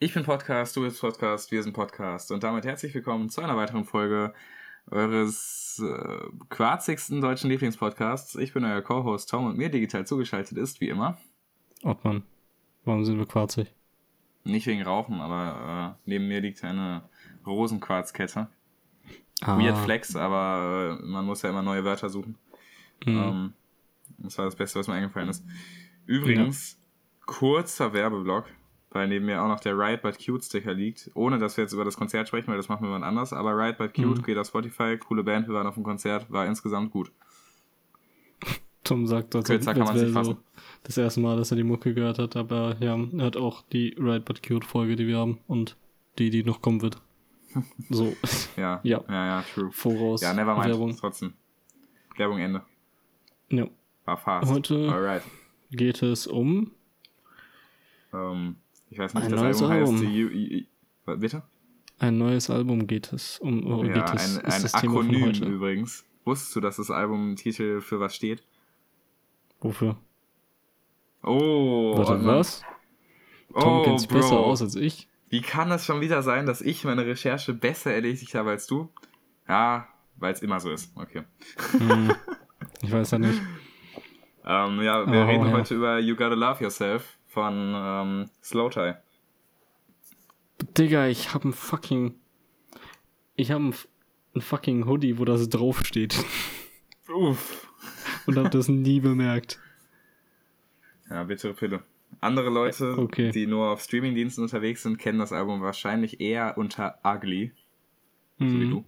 Ich bin Podcast, du bist Podcast, wir sind Podcast und damit herzlich willkommen zu einer weiteren Folge eures äh, quarzigsten deutschen Lieblingspodcasts. Ich bin euer Co-Host Tom und mir digital zugeschaltet ist, wie immer. Ottmann, warum sind wir quarzig? Nicht wegen Rauchen, aber äh, neben mir liegt eine Rosenquarzkette. Ah. Weird Flex, aber äh, man muss ja immer neue Wörter suchen. Mhm. Ähm, das war das Beste, was mir eingefallen ist. Übrigens, ja. kurzer Werbeblock weil neben mir auch noch der Riot But Cute Sticker liegt. Ohne dass wir jetzt über das Konzert sprechen, weil das machen wir mal anders. Aber Riot But Cute mhm. geht auf Spotify, coole Band, wir waren auf dem Konzert, war insgesamt gut. Tom sagt, das, Kürzer kann man sich fassen. So das erste Mal, dass er die Mucke gehört hat, aber ja, er hat auch die Riot But Cute Folge, die wir haben und die, die noch kommen wird. So. ja, ja, ja, ja, true. Voraus. Ja, never mind. Werbung. Trotzdem. Werbung Ende. Ja. War fast. Heute Alright. geht es um. Ähm, ich weiß nicht, ein das neues Album, Album. heißt die U Bitte? Ein neues Album geht es um. Oh, ja, geht es, ein, ein das Akronym übrigens. Wusstest du, dass das Albumtitel für was steht? Wofür? Oh. Warte, was? Tom oh, kennt sich besser aus als ich. Wie kann das schon wieder sein, dass ich meine Recherche besser erledigt habe als du? Ja, weil es immer so ist. Okay. Hm, ich weiß ja nicht. ähm, ja, wir oh, reden ja. heute über You Gotta Love Yourself von ähm, Slow Tie. Digga, ich hab ein fucking. Ich hab ein, ein fucking Hoodie, wo das draufsteht. Uff. Und hab das nie bemerkt. Ja, bittere Pille. Andere Leute, okay. die nur auf Streamingdiensten unterwegs sind, kennen das Album wahrscheinlich eher unter Ugly. Mhm. So wie mhm. du.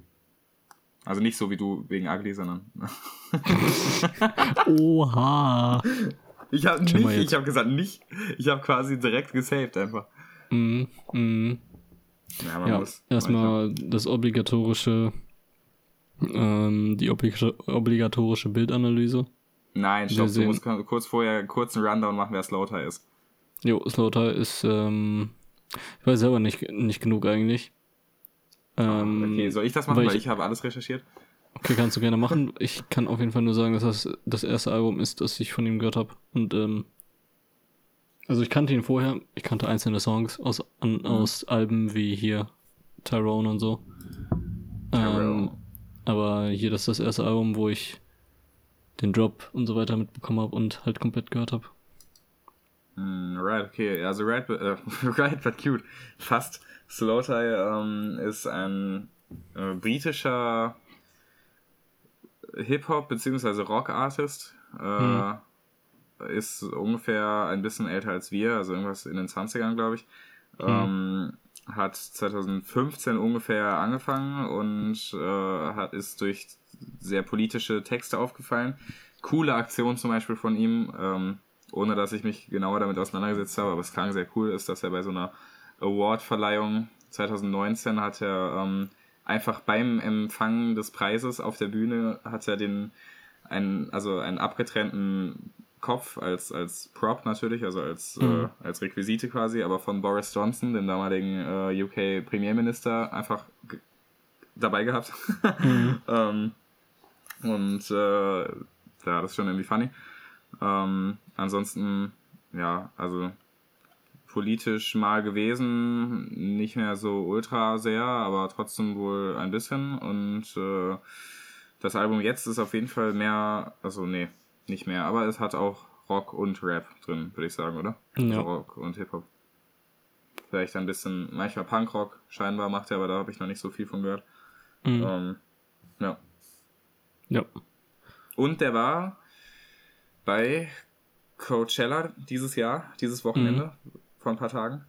Also nicht so wie du wegen Ugly, sondern. Oha. Ich habe nicht, ich habe gesagt nicht. Ich habe quasi direkt gesaved einfach. Mhm. Mhm. Ja, man ja, muss. Erstmal das obligatorische, ähm, die obligatorische Bildanalyse. Nein, stopp, du musst kurz vorher kurz einen Rundown machen, wer Slaughter ist. Jo, Slaughter ist, ähm, ich weiß selber nicht, nicht genug eigentlich. Ähm, okay, soll ich das machen, weil ich, weil ich habe alles recherchiert? Okay, kannst du gerne machen. Ich kann auf jeden Fall nur sagen, dass das das erste Album ist, das ich von ihm gehört habe. Und ähm, also ich kannte ihn vorher, ich kannte einzelne Songs aus, an, mhm. aus Alben wie hier Tyrone und so. Ähm, aber hier das ist das erste Album, wo ich den Drop und so weiter mitbekommen habe und halt komplett gehört habe. Mm, right, okay. Also right, äh, right but cute. Fast. Slow Tie ähm, ist ein äh, britischer Hip-Hop- bzw. Rock-Artist. Äh, hm. Ist ungefähr ein bisschen älter als wir, also irgendwas in den 20ern, glaube ich. Hm. Ähm, hat 2015 ungefähr angefangen und äh, hat, ist durch sehr politische Texte aufgefallen. Coole Aktion zum Beispiel von ihm, ähm, ohne dass ich mich genauer damit auseinandergesetzt habe, aber es klang sehr cool, ist, dass er bei so einer Award-Verleihung 2019 hat er ähm, einfach beim Empfang des Preises auf der Bühne hat er den einen, also einen abgetrennten Kopf als, als Prop natürlich, also als, äh, mhm. äh, als Requisite quasi, aber von Boris Johnson, dem damaligen äh, UK Premierminister, einfach dabei gehabt. Mhm. ähm, und äh, ja, das ist schon irgendwie funny. Ähm, ansonsten, ja, also politisch mal gewesen, nicht mehr so ultra sehr, aber trotzdem wohl ein bisschen. Und äh, das Album jetzt ist auf jeden Fall mehr, also nee, nicht mehr, aber es hat auch Rock und Rap drin, würde ich sagen, oder? Ja. Also Rock und Hip-Hop. Vielleicht ein bisschen, manchmal Punkrock scheinbar macht er, aber da habe ich noch nicht so viel von gehört. Mhm. Ähm, ja. Ja. Und der war bei Coachella dieses Jahr, dieses Wochenende. Mhm vor ein paar Tagen.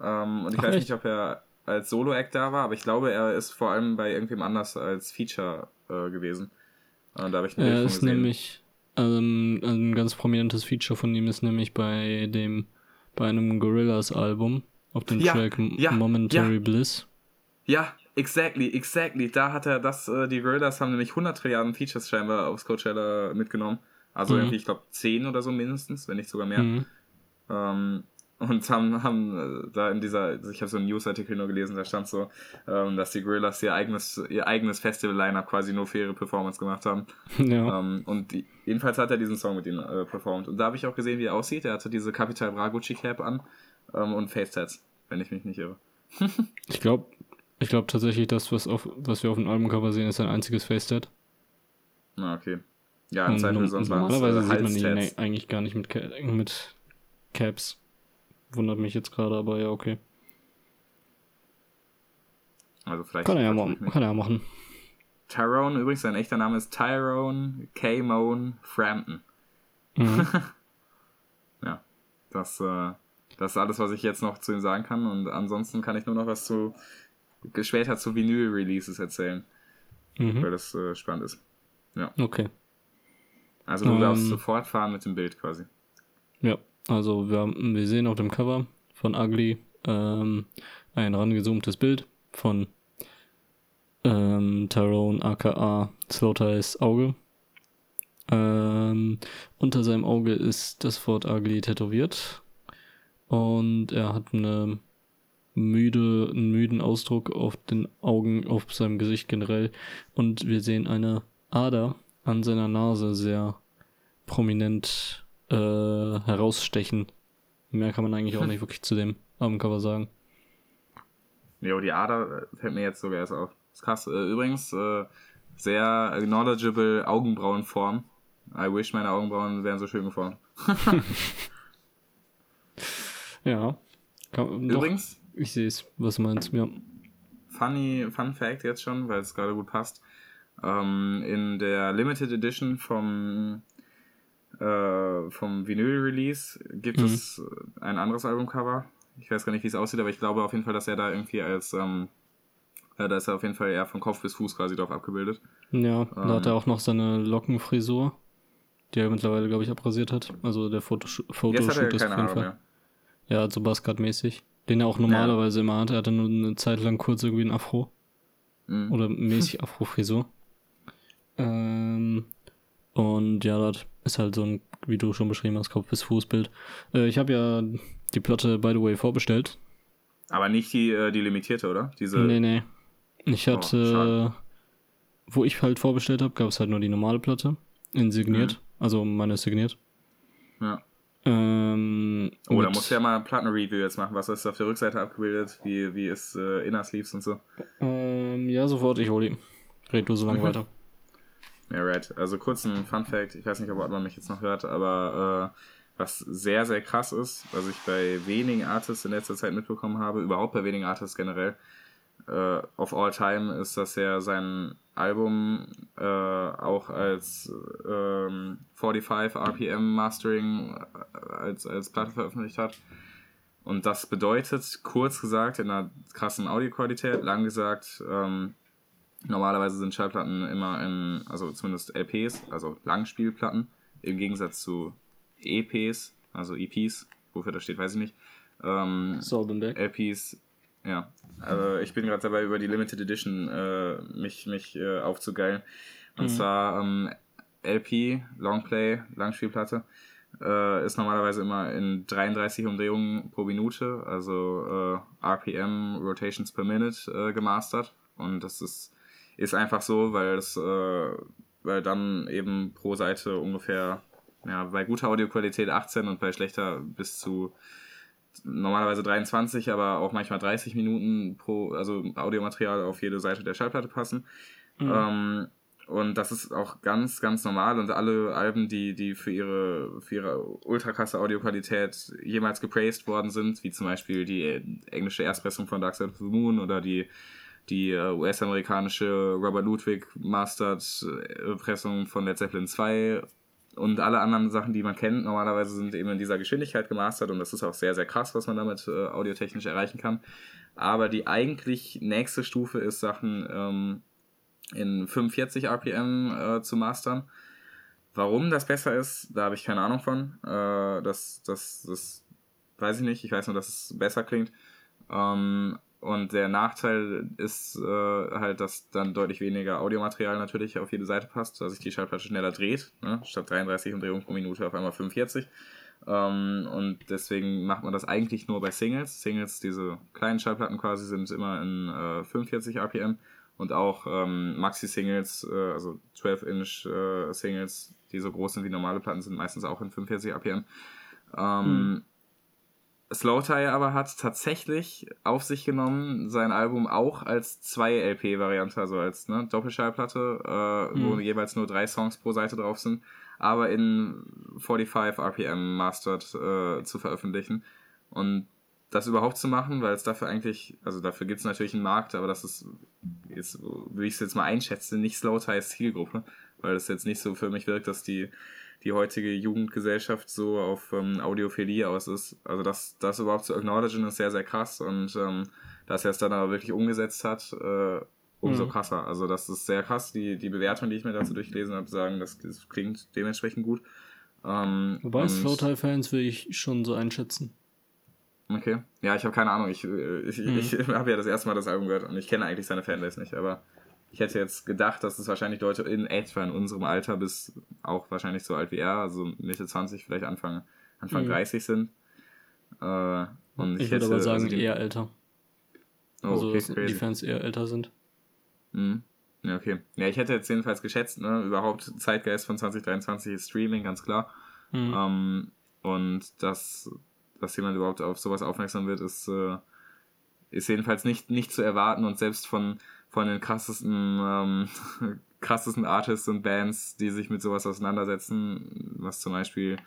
Ähm, und ich Ach, weiß nicht, ob er als Solo-Act da war, aber ich glaube, er ist vor allem bei irgendwem anders als Feature äh, gewesen. Und da habe ich Er ist nämlich, ähm, ein ganz prominentes Feature von ihm ist nämlich bei dem, bei einem Gorillas-Album auf dem ja, Track ja, Momentary ja. Bliss. Ja, exactly, exactly. Da hat er das, äh, die Gorillas haben nämlich 100 Trilliarden Features scheinbar aufs Coachella mitgenommen. Also mhm. irgendwie, ich glaube, 10 oder so mindestens, wenn nicht sogar mehr. Mhm. Ähm, und haben, haben äh, da in dieser, ich habe so einen Newsartikel nur gelesen, da stand so, ähm, dass die Gorillas ihr eigenes, ihr eigenes Festival-Line-Up quasi nur für ihre Performance gemacht haben. Ja. Ähm, und die, jedenfalls hat er diesen Song mit ihnen äh, performt. Und da habe ich auch gesehen, wie er aussieht. Er hatte diese Capital Bra Gucci Cap an ähm, und Face Tats. wenn ich mich nicht irre. ich glaube ich glaub tatsächlich, das, was, auf, was wir auf dem Albumcover sehen, ist ein einziges Face-Tat. Na, okay. Ja, im Zweifel sonst war Normalerweise äh, sieht man die nee, eigentlich gar nicht mit, mit Caps. Wundert mich jetzt gerade, aber ja, okay. Also vielleicht. Kann er ja, machen. kann er ja machen. Tyrone, übrigens, sein echter Name ist Tyrone K. Moan Frampton. Mhm. ja, das, äh, das ist alles, was ich jetzt noch zu ihm sagen kann. Und ansonsten kann ich nur noch was zu später zu Vinyl-Releases erzählen. Mhm. Weil das äh, spannend ist. Ja. Okay. Also du darfst ähm, sofort fahren mit dem Bild quasi. Ja, also wir, wir sehen auf dem Cover von Ugly ähm, ein rangezoomtes Bild von ähm, Tyrone aka Slaughter's Auge. Ähm, unter seinem Auge ist das Wort Ugly tätowiert. Und er hat eine müde, einen müden Ausdruck auf den Augen, auf seinem Gesicht generell. Und wir sehen eine Ader an seiner Nase sehr prominent äh, herausstechen. Mehr kann man eigentlich auch nicht wirklich zu dem Abendcover sagen. Ja, die Ader äh, fällt mir jetzt sogar erst auf. Das ist krass. Äh, übrigens, äh, sehr acknowledgeable Augenbrauenform. I wish meine Augenbrauen wären so schön geformt. ja. Kann, Übrigens. Doch, ich sehe es, was du meinst, ja. Funny, Fun Fact jetzt schon, weil es gerade gut passt. Ähm, in der Limited Edition vom, äh, vom Vinyl-Release gibt mhm. es ein anderes Albumcover. Ich weiß gar nicht, wie es aussieht, aber ich glaube auf jeden Fall, dass er da irgendwie als, ähm, äh, da ist er auf jeden Fall eher von Kopf bis Fuß quasi drauf abgebildet. Ja, ähm, da hat er auch noch seine Lockenfrisur, die er mittlerweile, glaube ich, abrasiert hat. Also der Fotos Fotoshoot Jetzt hat er ist auf jeden Fall. Mehr. Ja, so Buzzcut-mäßig. Den er auch normalerweise ja. immer hat. Er hatte nur eine Zeit lang kurz irgendwie ein Afro. Mhm. Oder mäßig Afro-Frisur. Ähm, und ja, das ist halt so ein, wie du schon beschrieben hast, Kopf- bis Fußbild. Äh, ich habe ja die Platte, by the way, vorbestellt. Aber nicht die, äh, die limitierte, oder? Diese... Nee, nee. Ich oh, hatte, oh, wo ich halt vorbestellt habe, gab es halt nur die normale Platte. Insigniert. Mhm. Also meine ist signiert. Ja. Ähm, oh, da musst du ja mal ein Platten-Review jetzt machen. Was ist auf der Rückseite abgebildet? Wie, wie ist äh, Inner Sleeves und so? Ähm, ja, sofort, ich hole ihn. Red du so lange mhm. weiter. Ja, right. Also kurz ein Fun Fact, ich weiß nicht, ob man mich jetzt noch hört, aber äh, was sehr, sehr krass ist, was ich bei wenigen Artists in letzter Zeit mitbekommen habe, überhaupt bei wenigen Artists generell, äh, of all time, ist, dass er sein Album äh, auch als ähm, 45 RPM Mastering äh, als, als Platte veröffentlicht hat. Und das bedeutet, kurz gesagt, in einer krassen Audioqualität, lang gesagt, ähm, Normalerweise sind Schallplatten immer in, also zumindest LPs, also Langspielplatten, im Gegensatz zu EPs, also EPs, wofür das steht, weiß ich nicht. Ähm, LPs, ja. Also ich bin gerade dabei, über die Limited Edition äh, mich, mich äh, aufzugeilen. Und mhm. zwar ähm, LP, Longplay, Langspielplatte, äh, ist normalerweise immer in 33 Umdrehungen pro Minute, also äh, RPM, Rotations per Minute, äh, gemastert. Und das ist ist einfach so, weil es, äh, weil dann eben pro Seite ungefähr, ja, bei guter Audioqualität 18 und bei schlechter bis zu normalerweise 23, aber auch manchmal 30 Minuten pro, also Audiomaterial auf jede Seite der Schallplatte passen. Mhm. Ähm, und das ist auch ganz, ganz normal und alle Alben, die, die für ihre, für ihre ultra krasse Audioqualität jemals gepraised worden sind, wie zum Beispiel die englische Erstpressung von Dark Side of the Moon oder die die äh, US-amerikanische Robert Ludwig Mastered äh, Pressung von Led Zeppelin 2 und alle anderen Sachen, die man kennt, normalerweise sind eben in dieser Geschwindigkeit gemastert und das ist auch sehr, sehr krass, was man damit äh, audiotechnisch erreichen kann. Aber die eigentlich nächste Stufe ist, Sachen ähm, in 45 RPM äh, zu mastern. Warum das besser ist, da habe ich keine Ahnung von. Äh, das, das, das weiß ich nicht. Ich weiß nur, dass es besser klingt. Ähm, und der Nachteil ist äh, halt, dass dann deutlich weniger Audiomaterial natürlich auf jede Seite passt, dass sich die Schallplatte schneller dreht. Ne? Statt 33 Umdrehungen pro Minute auf einmal 45. Ähm, und deswegen macht man das eigentlich nur bei Singles. Singles, diese kleinen Schallplatten quasi, sind immer in äh, 45 RPM. Und auch ähm, Maxi-Singles, äh, also 12-Inch äh, die so groß sind wie normale Platten, sind meistens auch in 45 RPM. Ähm, hm Slow Tie aber hat tatsächlich auf sich genommen, sein Album auch als 2-LP-Variante, also als ne, Doppelschallplatte, äh, mhm. wo jeweils nur drei Songs pro Seite drauf sind, aber in 45 RPM mastered äh, zu veröffentlichen. Und das überhaupt zu machen, weil es dafür eigentlich, also dafür gibt es natürlich einen Markt, aber das ist, jetzt, wie ich es jetzt mal einschätze, nicht Slow Ties Zielgruppe, weil es jetzt nicht so für mich wirkt, dass die die heutige Jugendgesellschaft so auf ähm, Audiophilie aus ist. Also das, das überhaupt zu acknowledgen ist sehr, sehr krass und ähm, dass er es dann aber wirklich umgesetzt hat, äh, umso mhm. krasser. Also das ist sehr krass. Die, die Bewertungen, die ich mir dazu durchgelesen habe, sagen, das, das klingt dementsprechend gut. Ähm, Wobei Slowtie-Fans will ich schon so einschätzen. Okay. Ja, ich habe keine Ahnung. Ich, äh, ich, mhm. ich habe ja das erste Mal das Album gehört und ich kenne eigentlich seine Fanbase nicht, aber ich hätte jetzt gedacht, dass es wahrscheinlich Leute in etwa in unserem Alter bis auch wahrscheinlich so alt wie er, also Mitte 20, vielleicht Anfang, Anfang mhm. 30 sind. Äh, und ich, ich würde aber sagen, also die, eher älter. Oh, also, okay, dass die Fans eher älter sind. Mhm. Ja, okay. Ja, ich hätte jetzt jedenfalls geschätzt, ne, überhaupt Zeitgeist von 2023 ist Streaming, ganz klar. Mhm. Ähm, und dass, dass jemand überhaupt auf sowas aufmerksam wird, ist, äh, ist jedenfalls nicht, nicht zu erwarten und selbst von, von den krassesten, ähm, krassesten Artists und Bands, die sich mit sowas auseinandersetzen, was zum Beispiel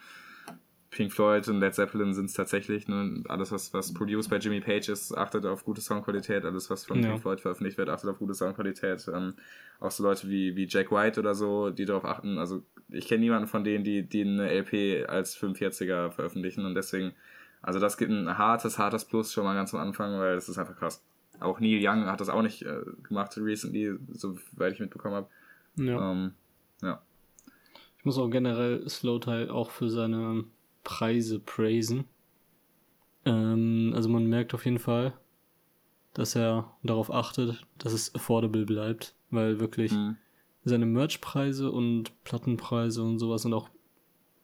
Pink Floyd und Led Zeppelin sind es tatsächlich. Ne? Alles, was, was produced bei Jimmy Page ist, achtet auf gute Soundqualität. Alles, was von ja. Pink Floyd veröffentlicht wird, achtet auf gute Soundqualität. Ähm, auch so Leute wie, wie Jack White oder so, die darauf achten. Also ich kenne niemanden von denen, die, die eine LP als 45er veröffentlichen und deswegen, also das gibt ein hartes, hartes Plus schon mal ganz am Anfang, weil das ist einfach krass. Auch Neil Young hat das auch nicht äh, gemacht recently, soweit ich mitbekommen habe. Ja. Ähm, ja. Ich muss auch generell Slowtie auch für seine Preise praisen. Ähm, also man merkt auf jeden Fall, dass er darauf achtet, dass es affordable bleibt, weil wirklich mhm. seine Merchpreise und Plattenpreise und sowas und auch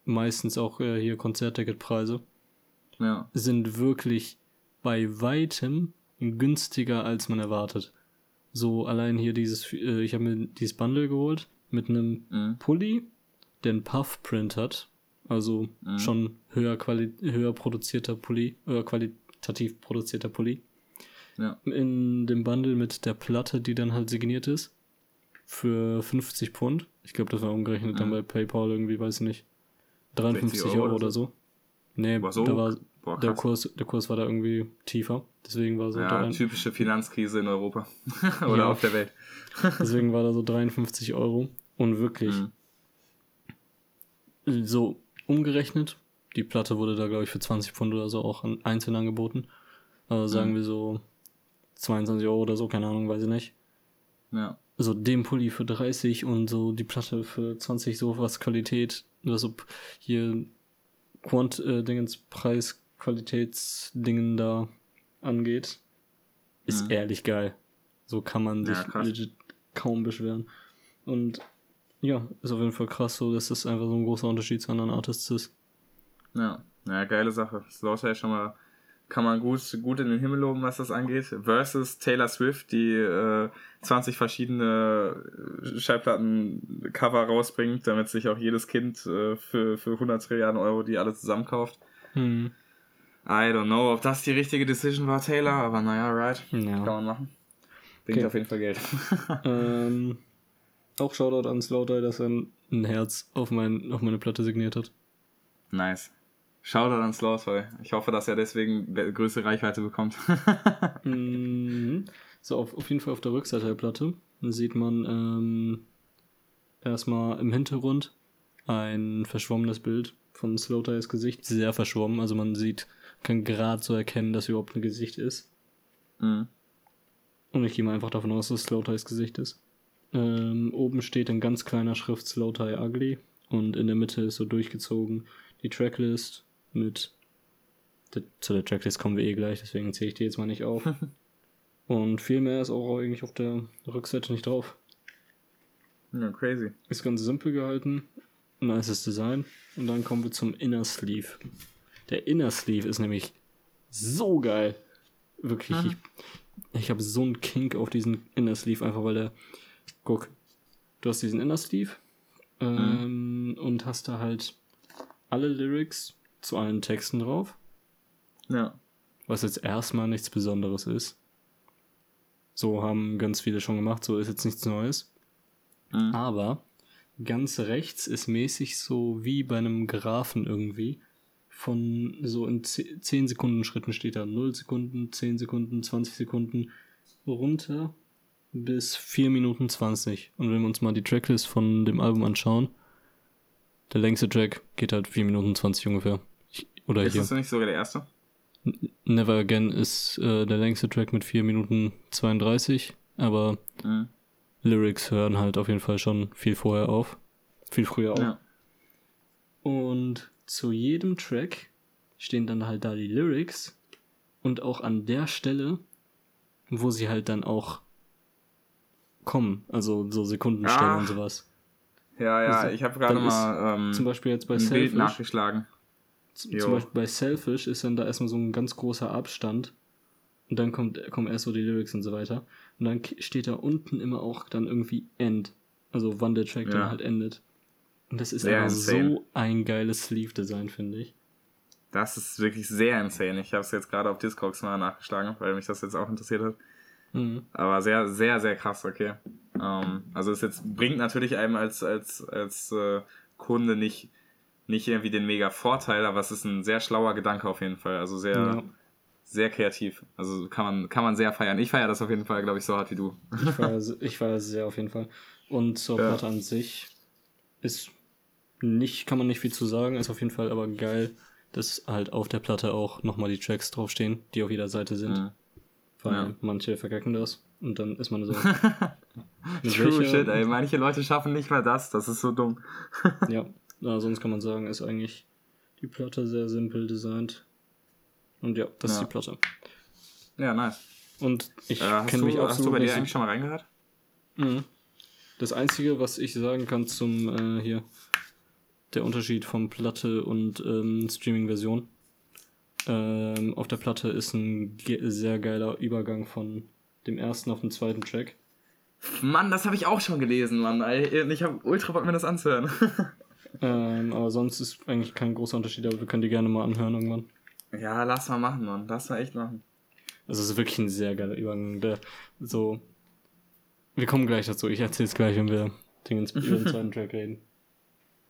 meistens auch äh, hier Konzertticketpreise ja. sind wirklich bei weitem günstiger, als man erwartet. So allein hier dieses, äh, ich habe mir dieses Bundle geholt mit einem mhm. Pulli, der einen Puff-Print hat. Also mhm. schon höher, quali höher produzierter Pulli, höher qualitativ produzierter Pulli. Ja. In dem Bundle mit der Platte, die dann halt signiert ist. Für 50 Pfund. Ich glaube, das war umgerechnet mhm. dann bei PayPal irgendwie, weiß ich nicht. 53 Euro, Euro oder so. Nee, da war Boah, der, Kurs, der Kurs war da irgendwie tiefer. Deswegen war so. Ja, drei... typische Finanzkrise in Europa. Oder ja. auf der Welt. Deswegen war da so 53 Euro. Und wirklich. Mhm. So umgerechnet. Die Platte wurde da, glaube ich, für 20 Pfund oder so auch einzeln angeboten. Also sagen mhm. wir so 22 Euro oder so, keine Ahnung, weiß ich nicht. Ja. So den Pulli für 30 und so die Platte für 20, so was Qualität. Also hier Quant äh, Qualitätsdingen da angeht, ist mhm. ehrlich geil. So kann man sich ja, legit kaum beschweren. Und ja, ist auf jeden Fall krass so, dass das einfach so ein großer Unterschied zu anderen Artists ist. Ja, ja, geile Sache. Slaughter ja schon mal, kann man gut, gut in den Himmel loben, was das angeht. Versus Taylor Swift, die äh, 20 verschiedene äh, Schallplatten-Cover rausbringt, damit sich auch jedes Kind äh, für, für 100 Trilliarden Euro die alle zusammenkauft. Mhm. I don't know, ob das die richtige Decision war, Taylor, aber naja, right. Ja. Kann man machen. Bringt okay. auf jeden Fall Geld. ähm, auch Shoutout an Slowdie, dass er ein Herz auf, mein, auf meine Platte signiert hat. Nice. Shoutout an Slowdie. Ich hoffe, dass er deswegen größere Reichweite bekommt. mhm. So, auf, auf jeden Fall auf der Rückseite der Platte sieht man ähm, erstmal im Hintergrund ein verschwommenes Bild von Slowties Gesicht. Sehr verschwommen, also man sieht kann gerade so erkennen, dass überhaupt ein Gesicht ist. Mhm. Und ich gehe mal einfach davon aus, dass es Slowties Gesicht ist. Ähm, oben steht in ganz kleiner Schrift Slowtie Ugly und in der Mitte ist so durchgezogen die Tracklist mit. Zu der Tracklist kommen wir eh gleich, deswegen zähle ich die jetzt mal nicht auf. und viel mehr ist auch eigentlich auf der Rückseite nicht drauf. Ja, crazy. Ist ganz simpel gehalten. Nices Design. Und dann kommen wir zum Inner Sleeve. Der Inner Sleeve ist nämlich so geil. Wirklich. Mhm. Ich, ich habe so einen Kink auf diesen Inner Sleeve, einfach weil der. Guck, du hast diesen Inner Sleeve ähm, mhm. und hast da halt alle Lyrics zu allen Texten drauf. Ja. Was jetzt erstmal nichts Besonderes ist. So haben ganz viele schon gemacht, so ist jetzt nichts Neues. Mhm. Aber ganz rechts ist mäßig so wie bei einem Graphen irgendwie. Von so in 10 Sekunden Schritten steht da 0 Sekunden, 10 Sekunden, 20 Sekunden runter bis 4 Minuten 20. Und wenn wir uns mal die Tracklist von dem Album anschauen, der längste Track geht halt 4 Minuten 20 ungefähr. Ich, oder Ist hier. das nicht sogar der erste? Never Again ist äh, der längste Track mit 4 Minuten 32, aber Mhm. Lyrics hören halt auf jeden Fall schon viel vorher auf. Viel früher auf. Ja. Und zu jedem Track stehen dann halt da die Lyrics und auch an der Stelle, wo sie halt dann auch kommen, also so Sekundenstelle Ah. und sowas. Ja, ja, Also, ich habe gerade mal ähm, Zum Beispiel jetzt bei ein Bild Selfish, nachgeschlagen. Jo. zum Beispiel bei Selfish ist dann da erstmal so ein ganz großer Abstand und dann kommt, kommen erst so die Lyrics und so weiter. Und dann steht da unten immer auch dann irgendwie End. Also wann der Track Ja. dann halt endet. Und das ist Sehr einfach insane. so ein geiles Sleeve-Design, finde ich. Das ist wirklich sehr insane. Ich habe es jetzt gerade auf Discogs mal nachgeschlagen, weil mich das jetzt auch interessiert hat. Mhm. Aber sehr, sehr, sehr krass, okay. Ähm, also es jetzt bringt natürlich einem als, als, als äh, Kunde nicht, nicht irgendwie den mega Vorteil, aber es ist ein sehr schlauer Gedanke auf jeden Fall. Also sehr, Ja. sehr kreativ. Also kann man, kann man sehr feiern. Ich feiere das auf jeden Fall, glaube ich, so hart wie du. Ich war, ich war sehr auf jeden Fall. Und zur Ja. Platte an sich ist nicht, kann man nicht viel zu sagen, ist auf jeden Fall aber geil, dass halt auf der Platte auch nochmal die Tracks draufstehen, die auf jeder Seite sind. Mhm. Weil Ja. manche vergecken das und dann ist man so. True welcher- shit, ey. Manche Leute schaffen nicht mal das. Das ist so dumm. Ja, ja, sonst kann man sagen, ist eigentlich die Platte sehr simpel designt. Und ja, das ist Ja. die Platte. Ja, nice. Und ich Äh, kenne mich hast du bei dir eigentlich schon mal reingehört? Mhm. Das Einzige, was ich sagen kann zum äh, hier, der Unterschied von Platte und ähm, Streaming-Version. Ähm, auf der Platte ist ein ge sehr geiler Übergang von dem ersten auf den zweiten Track. Mann, das habe ich auch schon gelesen, Mann. Ich habe ultra Bock, mir das anzuhören. Ähm, aber sonst ist eigentlich kein großer Unterschied, aber wir können die gerne mal anhören irgendwann. ja, lass mal machen, Mann. Lass mal echt machen. Also es ist wirklich ein sehr geiler Übergang. Der so. Wir kommen gleich dazu. Ich erzähl's gleich, wenn wir den, über den zweiten Track reden.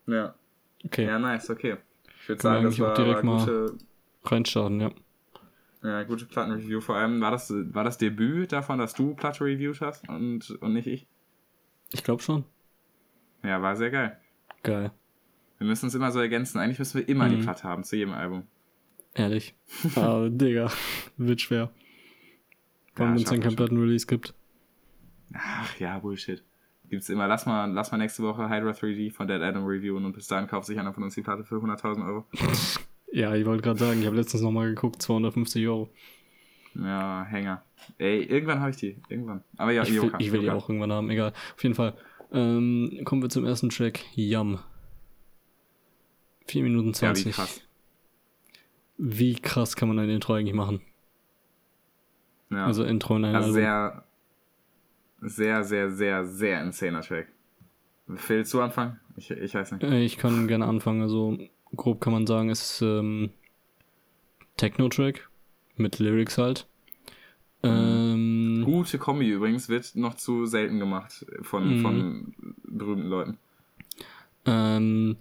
Ja. Okay, Ja, nice, okay. Ich würde sagen, das war, direkt war mal- gute, reinstarten, ja. ja, gute Plattenreview. Vor allem war das, war das Debüt davon, dass du Platte reviewt hast und, und nicht ich. Ich glaube schon. Ja, war sehr geil. Geil. Wir müssen uns immer so ergänzen. Eigentlich müssen wir immer die Mhm. Platte haben zu jedem Album. Ehrlich. Aber Digga, wird schwer. Vor allem, wenn es dann schaffen wir kein schon. Plattenrelease gibt. Ach ja, Bullshit. Gibt's immer. Lass mal, lass mal nächste Woche Hydra 3D von Dead Adam reviewen und bis dahin kauft sich einer von uns die Platte für 100.000 Euro. Ja, ich wollte gerade sagen, ich habe letztens nochmal geguckt, 250 Euro. Ja, Hänger. Ey, irgendwann habe ich die. Irgendwann. Aber ja, Ich will, ich will die auch irgendwann haben, egal. Auf jeden Fall. Ähm, kommen wir zum ersten Track. Yum. 4 Minuten Ja, 20. wie krass. Wie krass kann man ein Intro eigentlich machen? Ja. Also Intro in einem Also Album. sehr, sehr, sehr, sehr, sehr insaner Track. Willst du anfangen? Ich, ich weiß nicht. Äh, Ich kann gerne anfangen. Also grob kann man sagen, es ist ähm, Techno-Track mit Lyrics halt. Ähm, Gute Kombi übrigens, wird noch zu selten gemacht von, Mhm. von berühmten Leuten. ähm,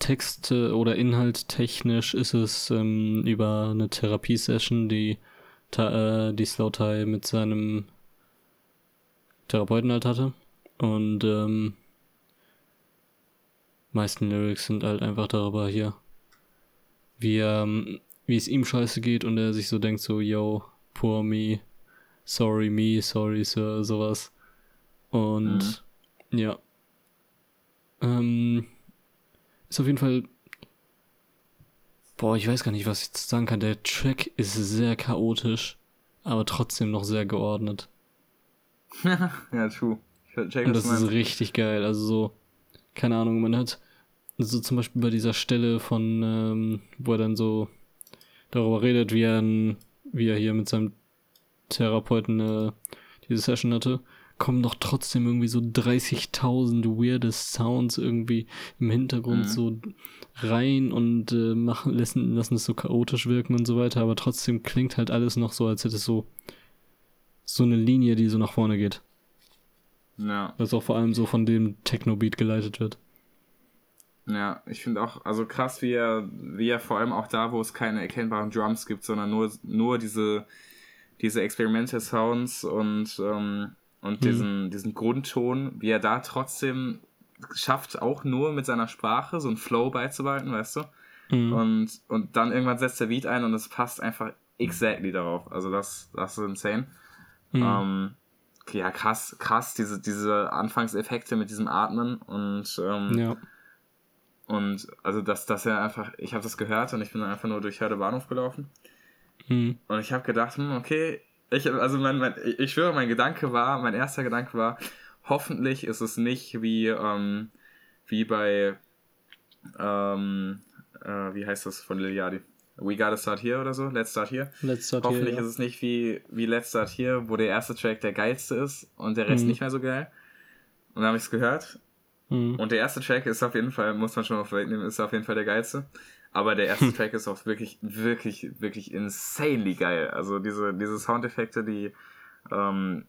Texte oder Inhalt technisch ist es ähm, über eine Therapiesession, die, äh, die Slow Tie mit seinem Therapeuten halt hatte. Und ähm, meisten Lyrics sind halt einfach darüber hier, wie, ähm, wie es ihm scheiße geht und er sich so denkt, so, yo, poor me, sorry me, sorry sir, sowas. Und ja. Ähm, ist auf jeden Fall. Boah, ich weiß gar nicht, was ich jetzt sagen kann. Der Track ist sehr chaotisch, aber trotzdem noch sehr geordnet. Ja, true. Check, Und das ist richtig geil. Also so, keine Ahnung, man hat so zum Beispiel bei dieser Stelle von, ähm, wo er dann so darüber redet, wie er, wie er hier mit seinem Therapeuten äh, diese Session hatte, kommen doch trotzdem irgendwie so 30.000 weirde Sounds irgendwie im Hintergrund Mhm. so rein und äh, machen, lassen, lassen es so chaotisch wirken und so weiter, aber trotzdem klingt halt alles noch so, als hätte es so, so eine Linie, die so nach vorne geht. Ja. Was auch vor allem so von dem Techno-Beat geleitet wird. Ja, ich finde auch, also krass, wie er, wie er vor allem auch da, wo es keine erkennbaren Drums gibt, sondern nur, nur diese, diese Experimental Sounds und, ähm, und Mhm. diesen, diesen Grundton, wie er da trotzdem schafft, auch nur mit seiner Sprache so einen Flow beizubehalten, weißt du? Mhm. Und, und dann irgendwann setzt der Beat ein und es passt einfach exactly darauf. Also das, das ist insane. Mhm. Ähm, ja, krass, krass, diese, diese Anfangseffekte mit diesem Atmen und ähm, ja. und also dass dass er einfach, ich habe das gehört und ich bin dann einfach nur durch Hörde Bahnhof gelaufen Mhm. und ich habe gedacht, hm, okay, ich also mein, mein ich ich schwöre, mein Gedanke war, mein erster Gedanke war, hoffentlich ist es nicht wie ähm, wie bei ähm, äh, wie heißt das von Liliadi? We Gotta Start Here oder so, Let's Start Here. Let's start Hoffentlich here, ist es nicht wie, wie Let's Start Here, wo der erste Track der geilste ist und der Rest Mhm. nicht mehr so geil. Und dann habe ich es gehört ja. Mhm. und der erste Track ist auf jeden Fall, muss man schon auf wegnehmen, ist auf jeden Fall der geilste. Aber der erste Track ist auch wirklich, wirklich, wirklich insanely geil. Also diese, diese Soundeffekte, die, ähm,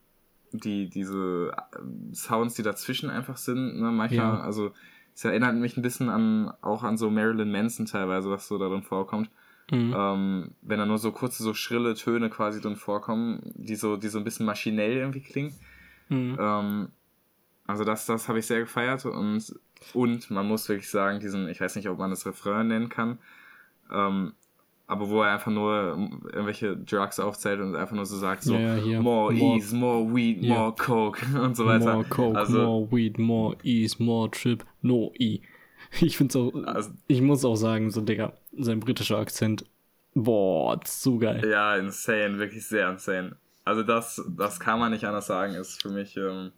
die, diese äh, Sounds, die dazwischen einfach sind, ne, manchmal, Ja. also es erinnert mich ein bisschen an, auch an so Marilyn Manson teilweise, was so darin vorkommt. Mhm. Ähm, wenn da nur so kurze, so schrille Töne quasi drin vorkommen, die so, die so ein bisschen maschinell irgendwie klingen. Mhm. Ähm, also das, das habe ich sehr gefeiert und, und man muss wirklich sagen, diesen, ich weiß nicht, ob man das Refrain nennen kann, ähm, aber wo er einfach nur irgendwelche Drugs aufzählt und einfach nur so sagt, so, ja, hier. more, Ease, more Weed, Ja. more Coke und so weiter. More Coke, also, more Weed, more Ease, more Trip, no E. Ich find's auch, also, ich muss auch sagen, so, Digga, sein britischer Akzent, boah, zu geil. ja, insane, wirklich sehr insane. Also das, das kann man nicht anders sagen, ist für mich, ähm,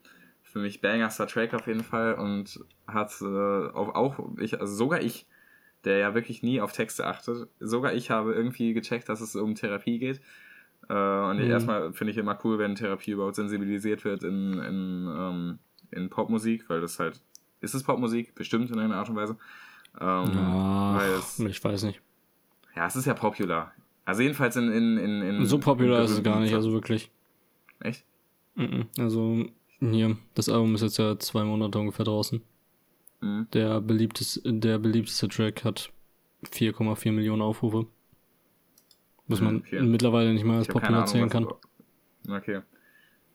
für mich bangerster Track auf jeden Fall und hat äh, auch, auch ich, also sogar ich, der ja wirklich nie auf Texte achtet, sogar ich habe irgendwie gecheckt, dass es um Therapie geht. Äh, und Mhm. erstmal finde ich immer cool, wenn Therapie überhaupt sensibilisiert wird in, in, ähm, in Popmusik, weil das halt, ist es Popmusik? Bestimmt in irgendeiner Art und Weise. Ähm, Ja, es, ich weiß nicht. ja, es ist ja popular. Also jedenfalls in, in, in, in So popular in ist es gar nicht, also wirklich. Echt? Also, hier, das Album ist jetzt ja zwei Monate ungefähr draußen. Mhm. Der beliebteste, der beliebteste Track hat 4,4 Millionen Aufrufe. Was man okay. mittlerweile nicht mehr als popular zählen kann. Okay.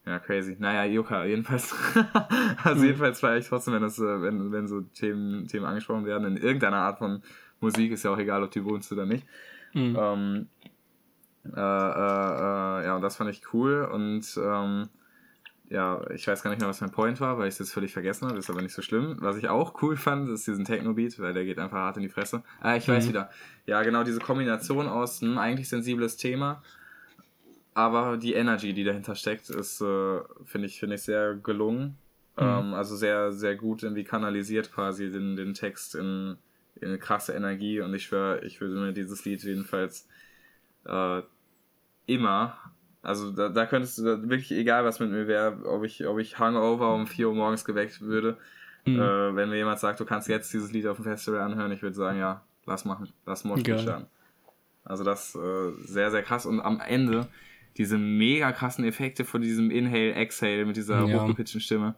Ja, crazy. Naja, Joka, jedenfalls. also Mhm. jedenfalls feiere ich trotzdem, wenn das, äh, wenn, wenn so Themen, Themen angesprochen werden, in irgendeiner Art von Musik, ist ja auch egal, ob die wohnst oder nicht. Mhm. Ähm, äh, äh, äh, ja, und das fand ich cool und ähm, ja, ich weiß gar nicht mehr, was mein Point war, weil ich es jetzt völlig vergessen habe, ist aber nicht so schlimm. Was ich auch cool fand, ist diesen Techno-Beat, weil der geht einfach hart in die Fresse. Ah, ich weiß Mhm. wieder. Ja, genau, diese Kombination aus ein eigentlich sensibles Thema, aber die Energy, die dahinter steckt, ist, äh, finde ich, finde ich sehr gelungen. Mhm. Ähm, also sehr, sehr gut irgendwie kanalisiert quasi den, den Text in, in eine krasse Energie und ich schwöre, ich würde mir dieses Lied jedenfalls äh, immer, also da, da könntest du da wirklich egal was mit mir wäre, ob ich, ob ich Hangover um 4 Uhr morgens geweckt würde, Mhm. äh, wenn mir jemand sagt, du kannst jetzt dieses Lied auf dem Festival anhören, ich würde sagen, ja, lass machen, lass Geil. starten. Also das äh, sehr, sehr krass und am Ende diese mega krassen Effekte von diesem Inhale, Exhale mit dieser Ja. hochgepitchten Stimme.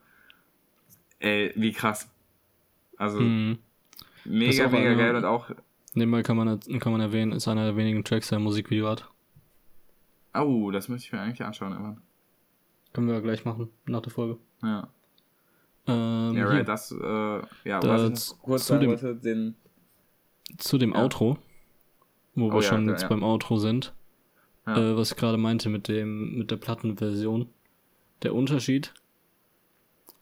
Ey, wie krass. Also Mhm. Mega, mega eine- geil und auch, Nebenbei kann man, kann man erwähnen, ist einer der wenigen Tracks, der ein Musikvideo hat. oh, das möchte ich mir eigentlich anschauen irgendwann. Können wir ja gleich machen, nach der Folge. Ja. Ähm, Ja, hier, right, das, äh, ja, Da was kurz zu dem- wollte, den, zu dem Ja. Outro, wo Oh wir ja, schon ja, jetzt ja. beim Outro sind. Ja. Äh, was ich gerade meinte mit dem, mit der Plattenversion. Der Unterschied